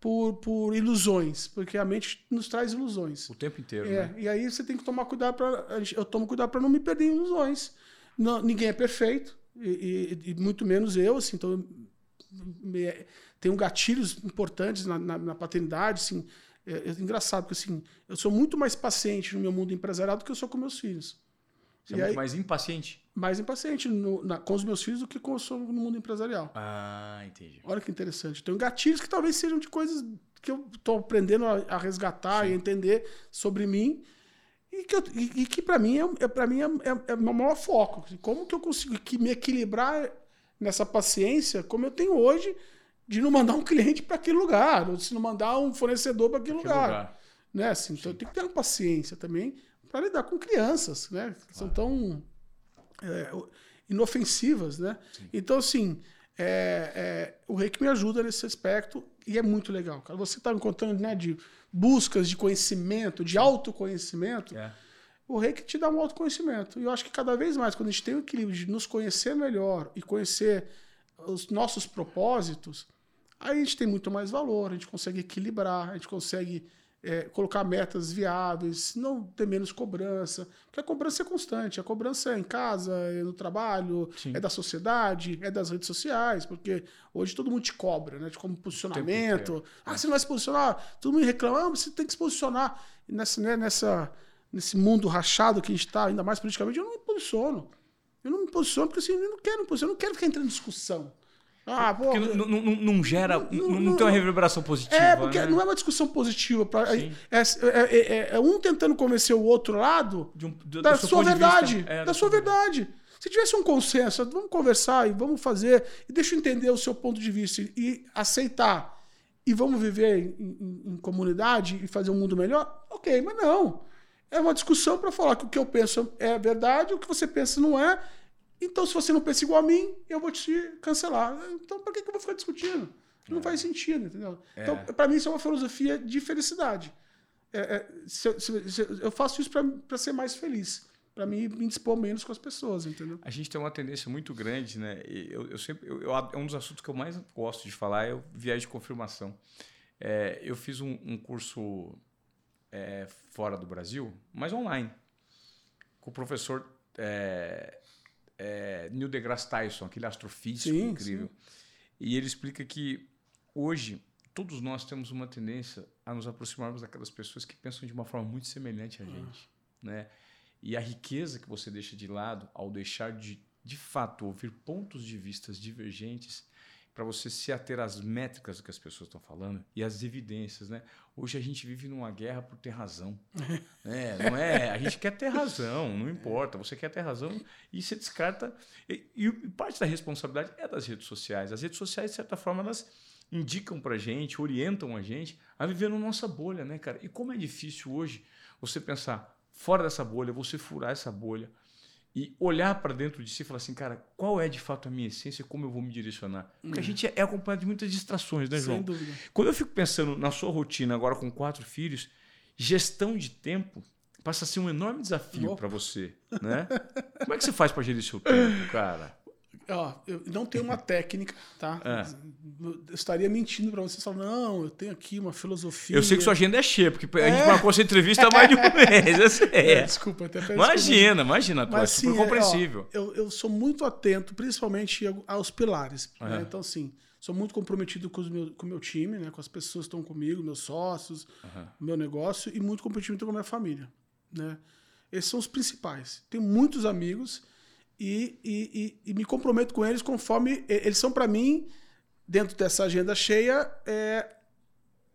por, por ilusões, porque a mente nos traz ilusões. O tempo inteiro. É, né? E aí você tem que tomar cuidado para. Eu tomo cuidado para não me perder em ilusões. Não, ninguém é perfeito, e, e, e, muito menos eu, assim, então me, tenho gatilhos importantes na, na, na paternidade, assim. É, é, engraçado, porque assim, eu sou muito mais paciente no meu mundo empresarial do que eu sou com meus filhos. Você e é muito aí, mais impaciente? Mais impaciente no, na, com os meus filhos do que com, sou no mundo empresarial. Ah, entendi. Olha que interessante. Tenho gatilhos que talvez sejam de coisas que eu estou aprendendo a, a resgatar Sim. e entender sobre mim e que, eu, e, e que para mim, é, é, mim é, é, é o meu maior foco. Como que eu consigo que me equilibrar nessa paciência como eu tenho hoje de não mandar um cliente para aquele lugar, ou de não mandar um fornecedor para aquele, aquele lugar. lugar. Né? Assim, então eu tenho que ter uma paciência também para lidar com crianças, né? Que claro. são tão é, inofensivas, né? Sim. Então, assim, é, é, o reiki me ajuda nesse aspecto e é muito legal. Cara. Você está me contando né, de buscas de conhecimento, de autoconhecimento. É. O reiki te dá um autoconhecimento. E eu acho que cada vez mais, quando a gente tem o equilíbrio de nos conhecer melhor e conhecer os nossos propósitos, aí a gente tem muito mais valor, a gente consegue equilibrar, a gente consegue é, colocar metas viáveis, não ter menos cobrança, porque a cobrança é constante, a cobrança é em casa, é no trabalho, Sim. é da sociedade, é das redes sociais, porque hoje todo mundo te cobra, né? De como posicionamento. Ah, você não vai se posicionar? Todo mundo reclama, ah, você tem que se posicionar. E nessa, né, nessa, nesse mundo rachado que a gente está, ainda mais politicamente, eu não me posiciono. Eu não me posiciono porque assim, eu não quero me posicionar, eu não quero ficar entrando em discussão. Ah, porque não, não, não, gera, não, não, tem uma reverberação positiva. É, porque né? não é uma discussão positiva. Pra, é, é, é, é, um tentando convencer o outro lado um, do, da sua verdade. Vista, é, da sua verdade. Se tivesse um consenso, vamos conversar e vamos fazer, e deixa eu entender o seu ponto de vista e aceitar, e vamos viver em, em, em comunidade e fazer um mundo melhor, ok, mas não. É uma discussão para falar que o que eu penso é verdade, o que você pensa não é, então, se você não pensa igual a mim, eu vou te cancelar. Então, para que, que eu vou ficar discutindo? Não é. faz sentido, entendeu? É. Então, para mim, isso é uma filosofia de felicidade. É, é se, se, se, eu faço isso para ser mais feliz. Para mim, me dispor menos com as pessoas, entendeu? A gente tem uma tendência muito grande, né? Eu, eu sempre, eu, eu, é um dos assuntos que eu mais gosto de falar é o viagem de confirmação. É, eu fiz um, um curso é, fora do Brasil, mas online, com o professor é, é, Neil deGrasse Tyson, aquele astrofísico sim, incrível. Sim. E ele explica que hoje todos nós temos uma tendência a nos aproximarmos daquelas pessoas que pensam de uma forma muito semelhante a gente, né? E a riqueza que você deixa de lado ao deixar de de fato ouvir pontos de vistas divergentes para você se ater às métricas do que as pessoas estão falando e às evidências, né? Hoje a gente vive numa guerra por ter razão, né? Não é? A gente quer ter razão, não importa. Você quer ter razão e você descarta. E, e parte da responsabilidade é das redes sociais. As redes sociais, de certa forma, elas indicam para gente, orientam a gente a viver na nossa bolha, né, cara? E como é difícil hoje você pensar fora dessa bolha, você furar essa bolha e olhar para dentro de si e falar assim, cara, qual é de fato a minha essência e como eu vou me direcionar? Porque a uhum. gente é acompanhado de muitas distrações, né, João? Sem dúvida. Quando eu fico pensando na sua rotina agora com quatro filhos, gestão de tempo passa a ser um enorme desafio para você, né? Como é que você faz para gerir seu tempo, cara? Ó, eu não tenho uma técnica, tá? É. Eu estaria mentindo para vocês falando, não, eu tenho aqui uma filosofia. Eu sei que sua agenda é cheia, porque a gente é. marcou essa entrevista há mais de um mês. É. É, desculpa, até Imagina, imagina, Mas, é super compreensível. Ó, eu, eu sou muito atento, principalmente aos pilares. Né? Então, assim, sou muito comprometido com, meu, com o meu time, né? com as pessoas que estão comigo, meus sócios, uhum. meu negócio, e muito comprometido com a minha família. Né? Esses são os principais. Tenho muitos amigos e, e, e, e me comprometo com eles conforme eles são para mim dentro dessa agenda cheia é,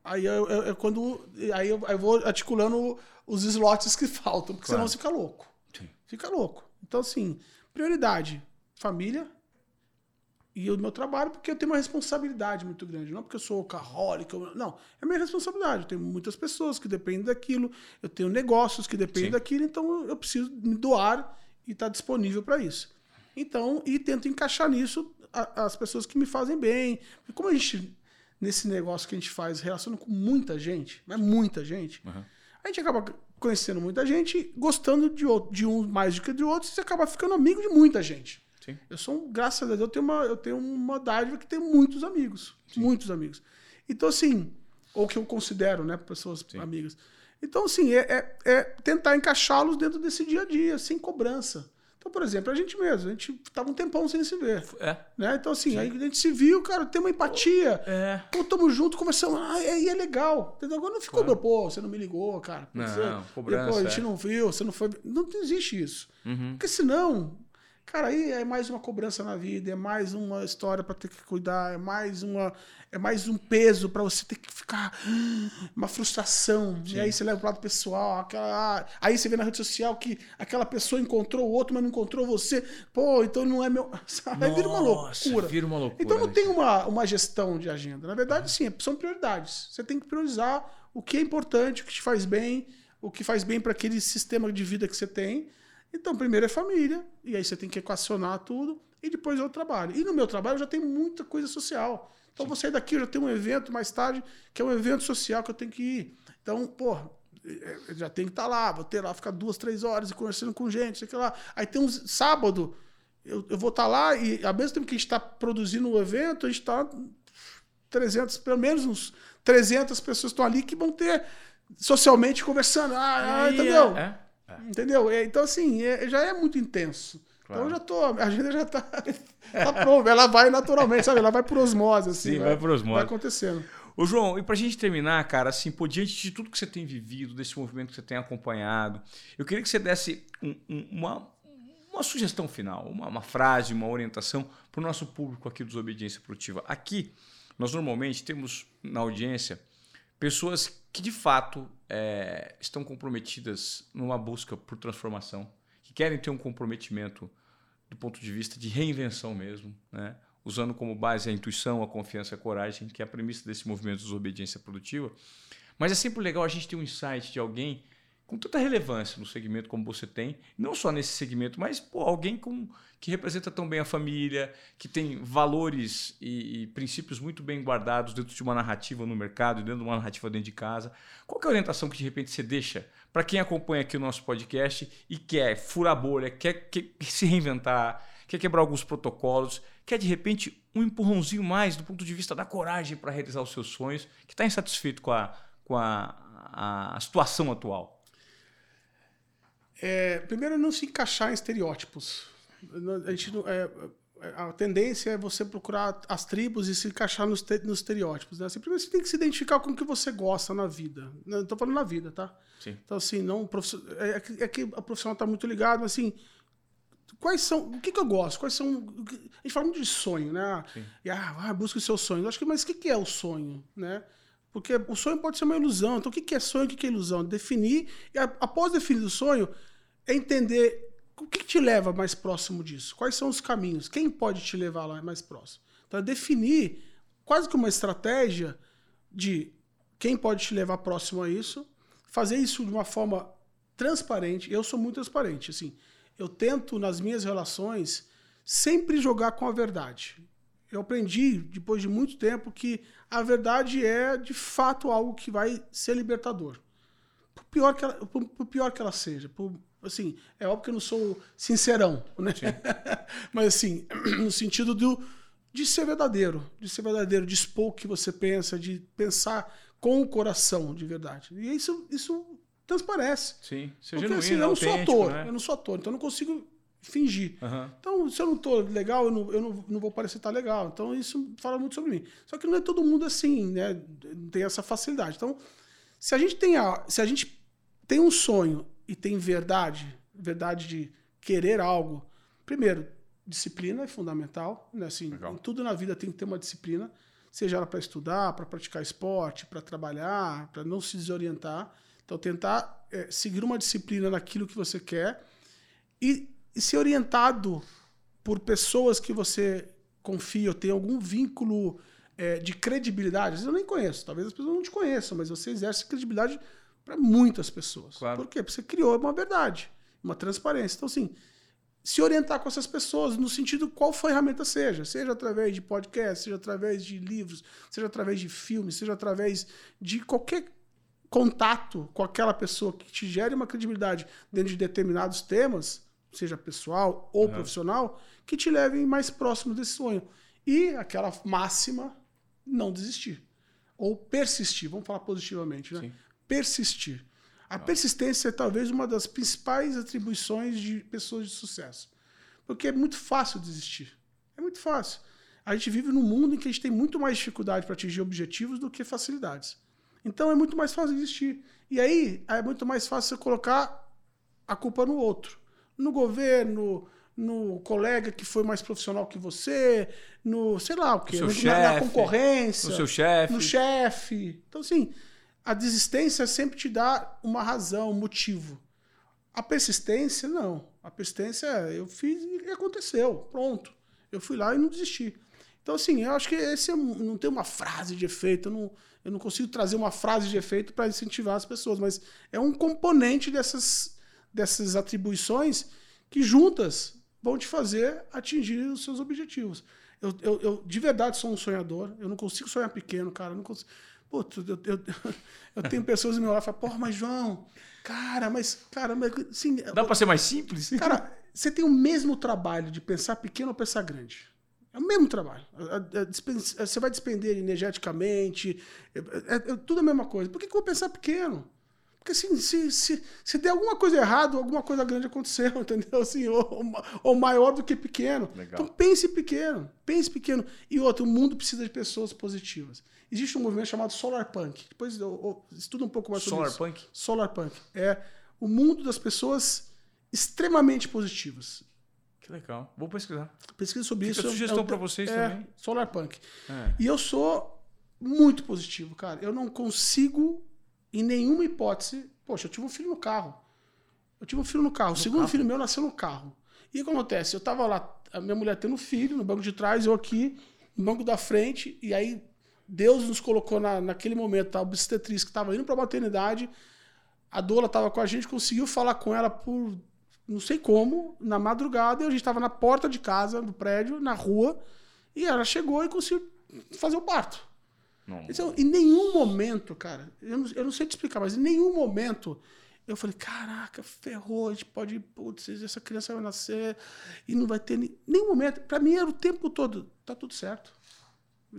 aí eu, eu, eu quando aí eu, eu, vou articulando os slots que faltam porque claro. senão fica louco. Sim. fica louco. Então assim prioridade família e o meu trabalho porque eu tenho uma responsabilidade muito grande. Não porque eu sou carrólico não. É minha responsabilidade. Eu tenho muitas pessoas que dependem daquilo. Eu tenho negócios que dependem Sim. daquilo. Então eu preciso me doar e está disponível para isso. Então, e tento encaixar nisso a, as pessoas que me fazem bem. Porque como a gente, nesse negócio que a gente faz, relaciona com muita gente, mas muita gente, uhum. a gente acaba conhecendo muita gente, gostando de, de um mais do que de outros, e você acaba ficando amigo de muita gente. Sim. Eu sou, graças a Deus, eu tenho uma, eu tenho uma dádiva que tem muitos amigos. Sim. Muitos amigos. Então, assim, ou que eu considero, né, pessoas Sim. amigas. Então, assim, é, é, é tentar encaixá-los dentro desse dia a dia, sem cobrança. Então, por exemplo, a gente mesmo, a gente tava um tempão sem se ver. É. Né? Então, assim, aí a gente se viu, cara, tem uma empatia. É. Pô, tamo junto, conversamos. Ah, e é, legal. Entendeu? Agora não ficou, claro. pô, você não me ligou, cara. Não, você, cobrança. Pô, a gente é. não viu, você não foi. Não existe isso. Uhum. Porque senão, Cara, aí é mais uma cobrança na vida, é mais uma história para ter que cuidar, é mais uma é mais um peso para você ter que ficar uma frustração. Sim. E aí você leva pro lado pessoal, aquela, aí você vê na rede social que aquela pessoa encontrou o outro, mas não encontrou você. Pô, então não é meu, sabe? Vira uma loucura. Vira uma loucura. Então não né? tem uma, uma gestão de agenda. Na verdade, sim, são prioridades. Você tem que priorizar o que é importante, o que te faz bem, o que faz bem para aquele sistema de vida que você tem então, primeiro é família, e aí você tem que equacionar tudo, e depois é o trabalho. E no meu trabalho já tenho muita coisa social. Então, Sim. vou sair daqui, eu já tenho um evento mais tarde, que é um evento social que eu tenho que ir. Então, porra, é, é, já tenho que estar tá lá, vou ter lá, ficar duas, três horas conversando com gente, sei lá. Aí tem um sábado, eu, eu vou estar tá lá e ao mesmo tempo que a gente está produzindo o um evento, a gente está 300, pelo menos uns 300 pessoas estão ali que vão ter socialmente conversando. Ah, ah entendeu? É, é. Entendeu? Então, assim, é, já é muito intenso. Claro. Então, eu já tô, a agenda já tá, tá pronta. Ela vai naturalmente, sabe? Ela vai por osmose, assim. Sim, vai, vai por osmose. Vai acontecendo. Ô, João, e pra gente terminar, cara, assim, por diante de tudo que você tem vivido, desse movimento que você tem acompanhado, eu queria que você desse um, um, uma, uma sugestão final, uma, uma frase, uma orientação para o nosso público aqui do Desobediência Produtiva. Aqui, nós normalmente temos na audiência pessoas que de fato é, estão comprometidas numa busca por transformação, que querem ter um comprometimento do ponto de vista de reinvenção mesmo, né? usando como base a intuição, a confiança, a coragem, que é a premissa desse movimento de desobediência produtiva. Mas é sempre legal a gente ter um insight de alguém com tanta relevância no segmento como você tem, não só nesse segmento, mas pô, alguém com, que representa tão bem a família, que tem valores e, e, princípios muito bem guardados dentro de uma narrativa no mercado, dentro de uma narrativa dentro de casa. Qual é a orientação que de repente você deixa para quem acompanha aqui o nosso podcast e quer furar bolha, quer, quer se reinventar, quer quebrar alguns protocolos, quer de repente um empurrãozinho mais do ponto de vista da coragem para realizar os seus sonhos, que está insatisfeito com a, com a, a situação atual? É, primeiro, não se encaixar em estereótipos. A gente não, é, a tendência é você procurar as tribos e se encaixar nos, nos estereótipos. Né? Assim, primeiro você tem que se identificar com o que você gosta na vida. Não tô falando na vida, tá? Sim. Então, assim, não. É, é que a profissional tá muito ligado, mas assim. Quais são. O que, que eu gosto? Quais são. A gente fala muito de sonho, né? Sim. E, ah, ah, busca os seus sonhos. Acho que, mas o que, que é o sonho, né? Porque o sonho pode ser uma ilusão. Então, o que, é sonho o que é ilusão? Definir. E após definir o sonho, é entender o que te leva mais próximo disso? Quais são os caminhos? Quem pode te levar lá mais próximo? Então, é definir quase que uma estratégia de quem pode te levar próximo a isso, fazer isso de uma forma transparente. Eu sou muito transparente, assim. Eu tento nas minhas relações sempre jogar com a verdade. Eu aprendi depois de muito tempo que a verdade é de fato algo que vai ser libertador. Por pior que ela, por, por pior que ela seja, por Assim, é óbvio que eu não sou sincerão, né? Mas assim, no sentido do, de ser verdadeiro, de ser verdadeiro, de expor o que você pensa, de pensar com o coração de verdade. E isso, isso transparece. Sim, ser Porque, assim, eu não sou ator, né? eu não sou ator, então eu não consigo fingir. Uhum. Então, se eu não tô legal, eu não, eu não, não vou parecer estar legal. Então, isso fala muito sobre mim. Só que não é todo mundo assim, né? Tem essa facilidade. Então, se a gente tem, a, se a gente tem um sonho e tem verdade, verdade de querer algo, primeiro, disciplina é fundamental. Né? Assim, em tudo na vida tem que ter uma disciplina, seja ela para estudar, para praticar esporte, para trabalhar, para não se desorientar. Então, tentar é, seguir uma disciplina naquilo que você quer e, e ser orientado por pessoas que você confia ou tem algum vínculo é, de credibilidade. Às vezes eu nem conheço, talvez as pessoas não te conheçam, mas você exerce credibilidade para muitas pessoas. Claro. Por quê? Porque você criou uma verdade, uma transparência. Então, assim, se orientar com essas pessoas no sentido qual ferramenta seja, seja através de podcast, seja através de livros, seja através de filmes, seja através de qualquer contato com aquela pessoa que te gere uma credibilidade dentro de determinados temas, seja pessoal ou uhum. profissional, que te levem mais próximo desse sonho. E aquela máxima, não desistir. Ou persistir, vamos falar positivamente, né? Sim persistir. A persistência é talvez uma das principais atribuições de pessoas de sucesso. Porque é muito fácil desistir. É muito fácil. A gente vive num mundo em que a gente tem muito mais dificuldade para atingir objetivos do que facilidades. Então é muito mais fácil desistir. E aí é muito mais fácil você colocar a culpa no outro. No governo, no colega que foi mais profissional que você, no, sei lá o quê, no, na, na, concorrência, no seu chefe. No chefe. Então, assim, a desistência sempre te dá uma razão, um motivo. A persistência, não. A persistência, eu fiz e aconteceu. Pronto. Eu fui lá e não desisti. Então, assim, eu acho que esse é, não tem uma frase de efeito. Eu não, eu não consigo trazer uma frase de efeito para incentivar as pessoas, mas é um componente dessas, dessas atribuições que juntas vão te fazer atingir os seus objetivos. Eu, eu, eu de verdade sou um sonhador. Eu não consigo sonhar pequeno, cara. Eu não consigo. Putz, eu, eu, eu tenho pessoas no meu lado que falam, porra, mas João, cara, mas, cara, mas, assim, Dá para ser mais simples? Cara, você tem o mesmo trabalho de pensar pequeno ou pensar grande. É o mesmo trabalho. Você vai despender energeticamente, é, é, é tudo a mesma coisa. Por que, que eu vou pensar pequeno? Porque assim, se, se, se der alguma coisa errada, alguma coisa grande aconteceu, entendeu? Assim, ou, ou maior do que pequeno. Legal. Então pense pequeno, pense pequeno. E outro, o mundo precisa de pessoas positivas. Existe um movimento chamado Solar Punk. Depois eu, eu estuda um pouco mais sobre Solar isso. Punk? Solar Punk. É o mundo das pessoas extremamente positivas. Que legal. Vou pesquisar. Pesquisa sobre Fica isso. sugestão é, para vocês é, também. Solar Punk. É. E eu sou muito positivo, cara. Eu não consigo em nenhuma hipótese. Poxa, eu tive um filho no carro. Eu tive um filho no carro. No o segundo carro? filho meu nasceu no carro. E o que acontece? Eu tava lá, a minha mulher tendo filho, no banco de trás, eu aqui, no banco da frente, e aí Deus nos colocou na, naquele momento, a obstetriz que estava indo para a maternidade, a Dola estava com a gente, conseguiu falar com ela por não sei como, na madrugada, e a gente estava na porta de casa, do prédio, na rua, e ela chegou e conseguiu fazer o parto. Então, em nenhum momento, cara, eu não, eu não, sei te explicar, mas em nenhum momento eu falei, caraca, ferrou, a gente pode, putz, essa criança vai nascer e não vai ter nem, nenhum momento. Para mim era o tempo todo, tá tudo certo.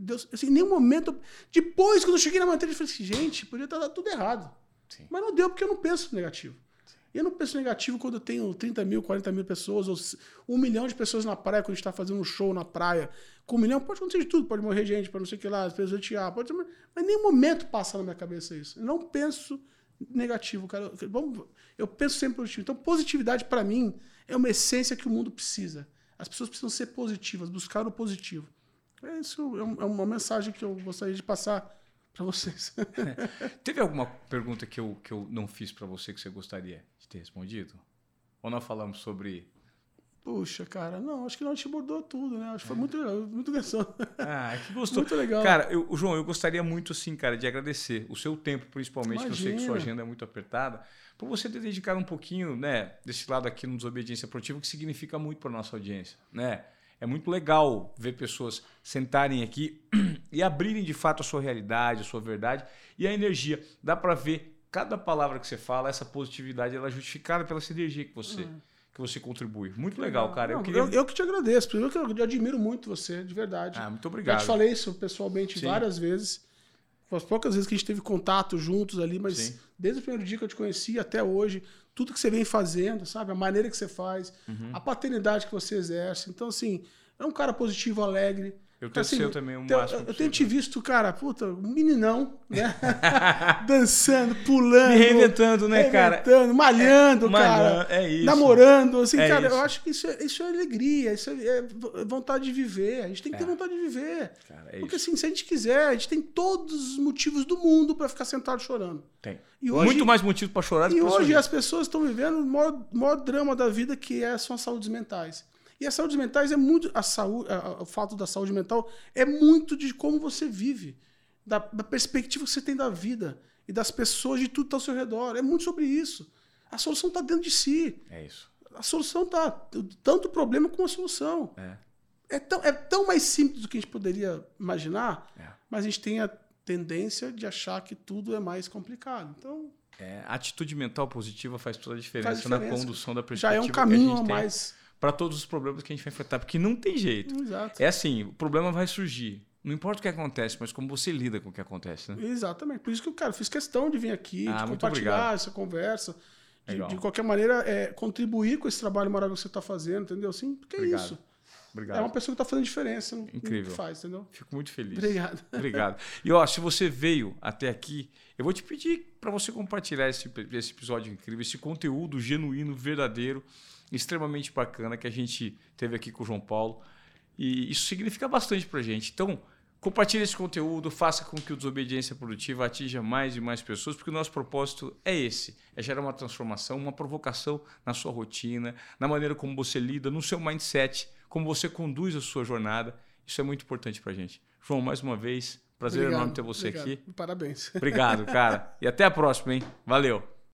Deus, assim, em nenhum momento. Depois, quando eu cheguei na matéria, eu falei assim, gente, podia estar tudo errado. Sim. Mas não deu porque eu não penso negativo. Sim. Eu não penso negativo quando eu tenho 30 mil, 40 mil pessoas, ou um milhão de pessoas na praia, quando a gente está fazendo um show na praia. Com um milhão pode acontecer de tudo, pode morrer gente, pode não sei o que lá, tirar, pode mas em nenhum momento passa na minha cabeça isso. Eu não penso negativo, cara. Eu, eu penso sempre positivo. Então, positividade para mim é uma essência que o mundo precisa. As pessoas precisam ser positivas, buscar o positivo. É isso é, é uma mensagem que eu gostaria de passar para vocês. Teve alguma pergunta que eu, que eu não fiz para você que você gostaria de ter respondido? Ou nós falamos sobre. Puxa, cara, não, acho que não te abordou tudo, né? Acho que foi muito legal, muito legal. Ah, que gostou. Muito legal. Cara, eu, João, eu gostaria muito, assim, cara, de agradecer o seu tempo, principalmente, Imagina. que eu sei que sua agenda é muito apertada, por você ter dedicado um pouquinho, né, desse lado aqui no Desobediência Produtiva, que significa muito para nossa audiência, né? É muito legal ver pessoas sentarem aqui e abrirem de fato a sua realidade, a sua verdade e a energia. Dá para ver cada palavra que você fala, essa positividade, ela é justificada pela essa energia que você, uhum. Que você contribui. Muito legal, cara. Não, eu, queria... eu, eu, que te agradeço. Primeiro que eu admiro muito você, de verdade. Ah, muito obrigado. Já te falei isso pessoalmente Sim. várias vezes. As poucas vezes que a gente teve contato juntos ali, mas Sim. desde o primeiro dia que eu te conheci até hoje, tudo que você vem fazendo, sabe? A maneira que você faz, uhum. a paternidade que você exerce. Então, assim, é um cara positivo, alegre. Eu tenho assim, seu também um então, máximo. Eu tenho te visto, cara, puta, um meninão, né? Dançando, pulando. Me reinventando, né, cara? Reinventando, malhando, é, cara. É isso. Namorando, assim, é cara, isso. eu acho que isso é, isso é alegria, isso é, é vontade de viver. A gente tem que ter é. vontade de viver. Cara, é Porque isso. assim, se a gente quiser, a gente tem todos os motivos do mundo para ficar sentado chorando. Tem. E hoje, Muito mais motivo para chorar do que E hoje as pessoas estão vivendo o maior, maior drama da vida, que é, são as saúdes mentais. E a saúde mental é muito. A saúde, o fato da saúde mental é muito de como você vive, da, da perspectiva que você tem da vida e das pessoas, de tudo que está ao seu redor. É muito sobre isso. A solução está dentro de si. É isso. A solução está. Tanto o problema como a solução. É. É tão, é tão mais simples do que a gente poderia imaginar, é. mas a gente tem a tendência de achar que tudo é mais complicado. Então. É, a atitude mental positiva faz toda a diferença, faz diferença. na condução da perspectiva. Já é um caminho a, a mais para todos os problemas que a gente vai enfrentar, porque não tem jeito. Exato. É assim, o problema vai surgir. Não importa o que acontece, mas como você lida com o que acontece, né? Exatamente. Por isso que eu, cara, fiz questão de vir aqui, ah, de compartilhar obrigado. essa conversa. De, de, qualquer maneira, é, contribuir com esse trabalho maravilhoso que você está fazendo, entendeu? Assim, porque é obrigado. é isso. Obrigado. É uma pessoa que está fazendo diferença. Incrível. Faz, entendeu? Fico muito feliz. Obrigado. Obrigado. E ó, se você veio até aqui, eu vou te pedir para você compartilhar esse, esse episódio incrível, esse conteúdo genuíno, verdadeiro extremamente bacana que a gente teve aqui com o João Paulo. E isso significa bastante para a gente. Então, compartilhe esse conteúdo, faça com que o Desobediência Produtiva atinja mais e mais pessoas, porque o nosso propósito é esse: é gerar uma transformação, uma provocação na sua rotina, na maneira como você lida, no seu mindset, como você conduz a sua jornada. Isso é muito importante para a gente. João, mais uma vez, prazer obrigado, enorme ter você obrigado. aqui. Parabéns. Obrigado, cara. E até a próxima, hein? Valeu.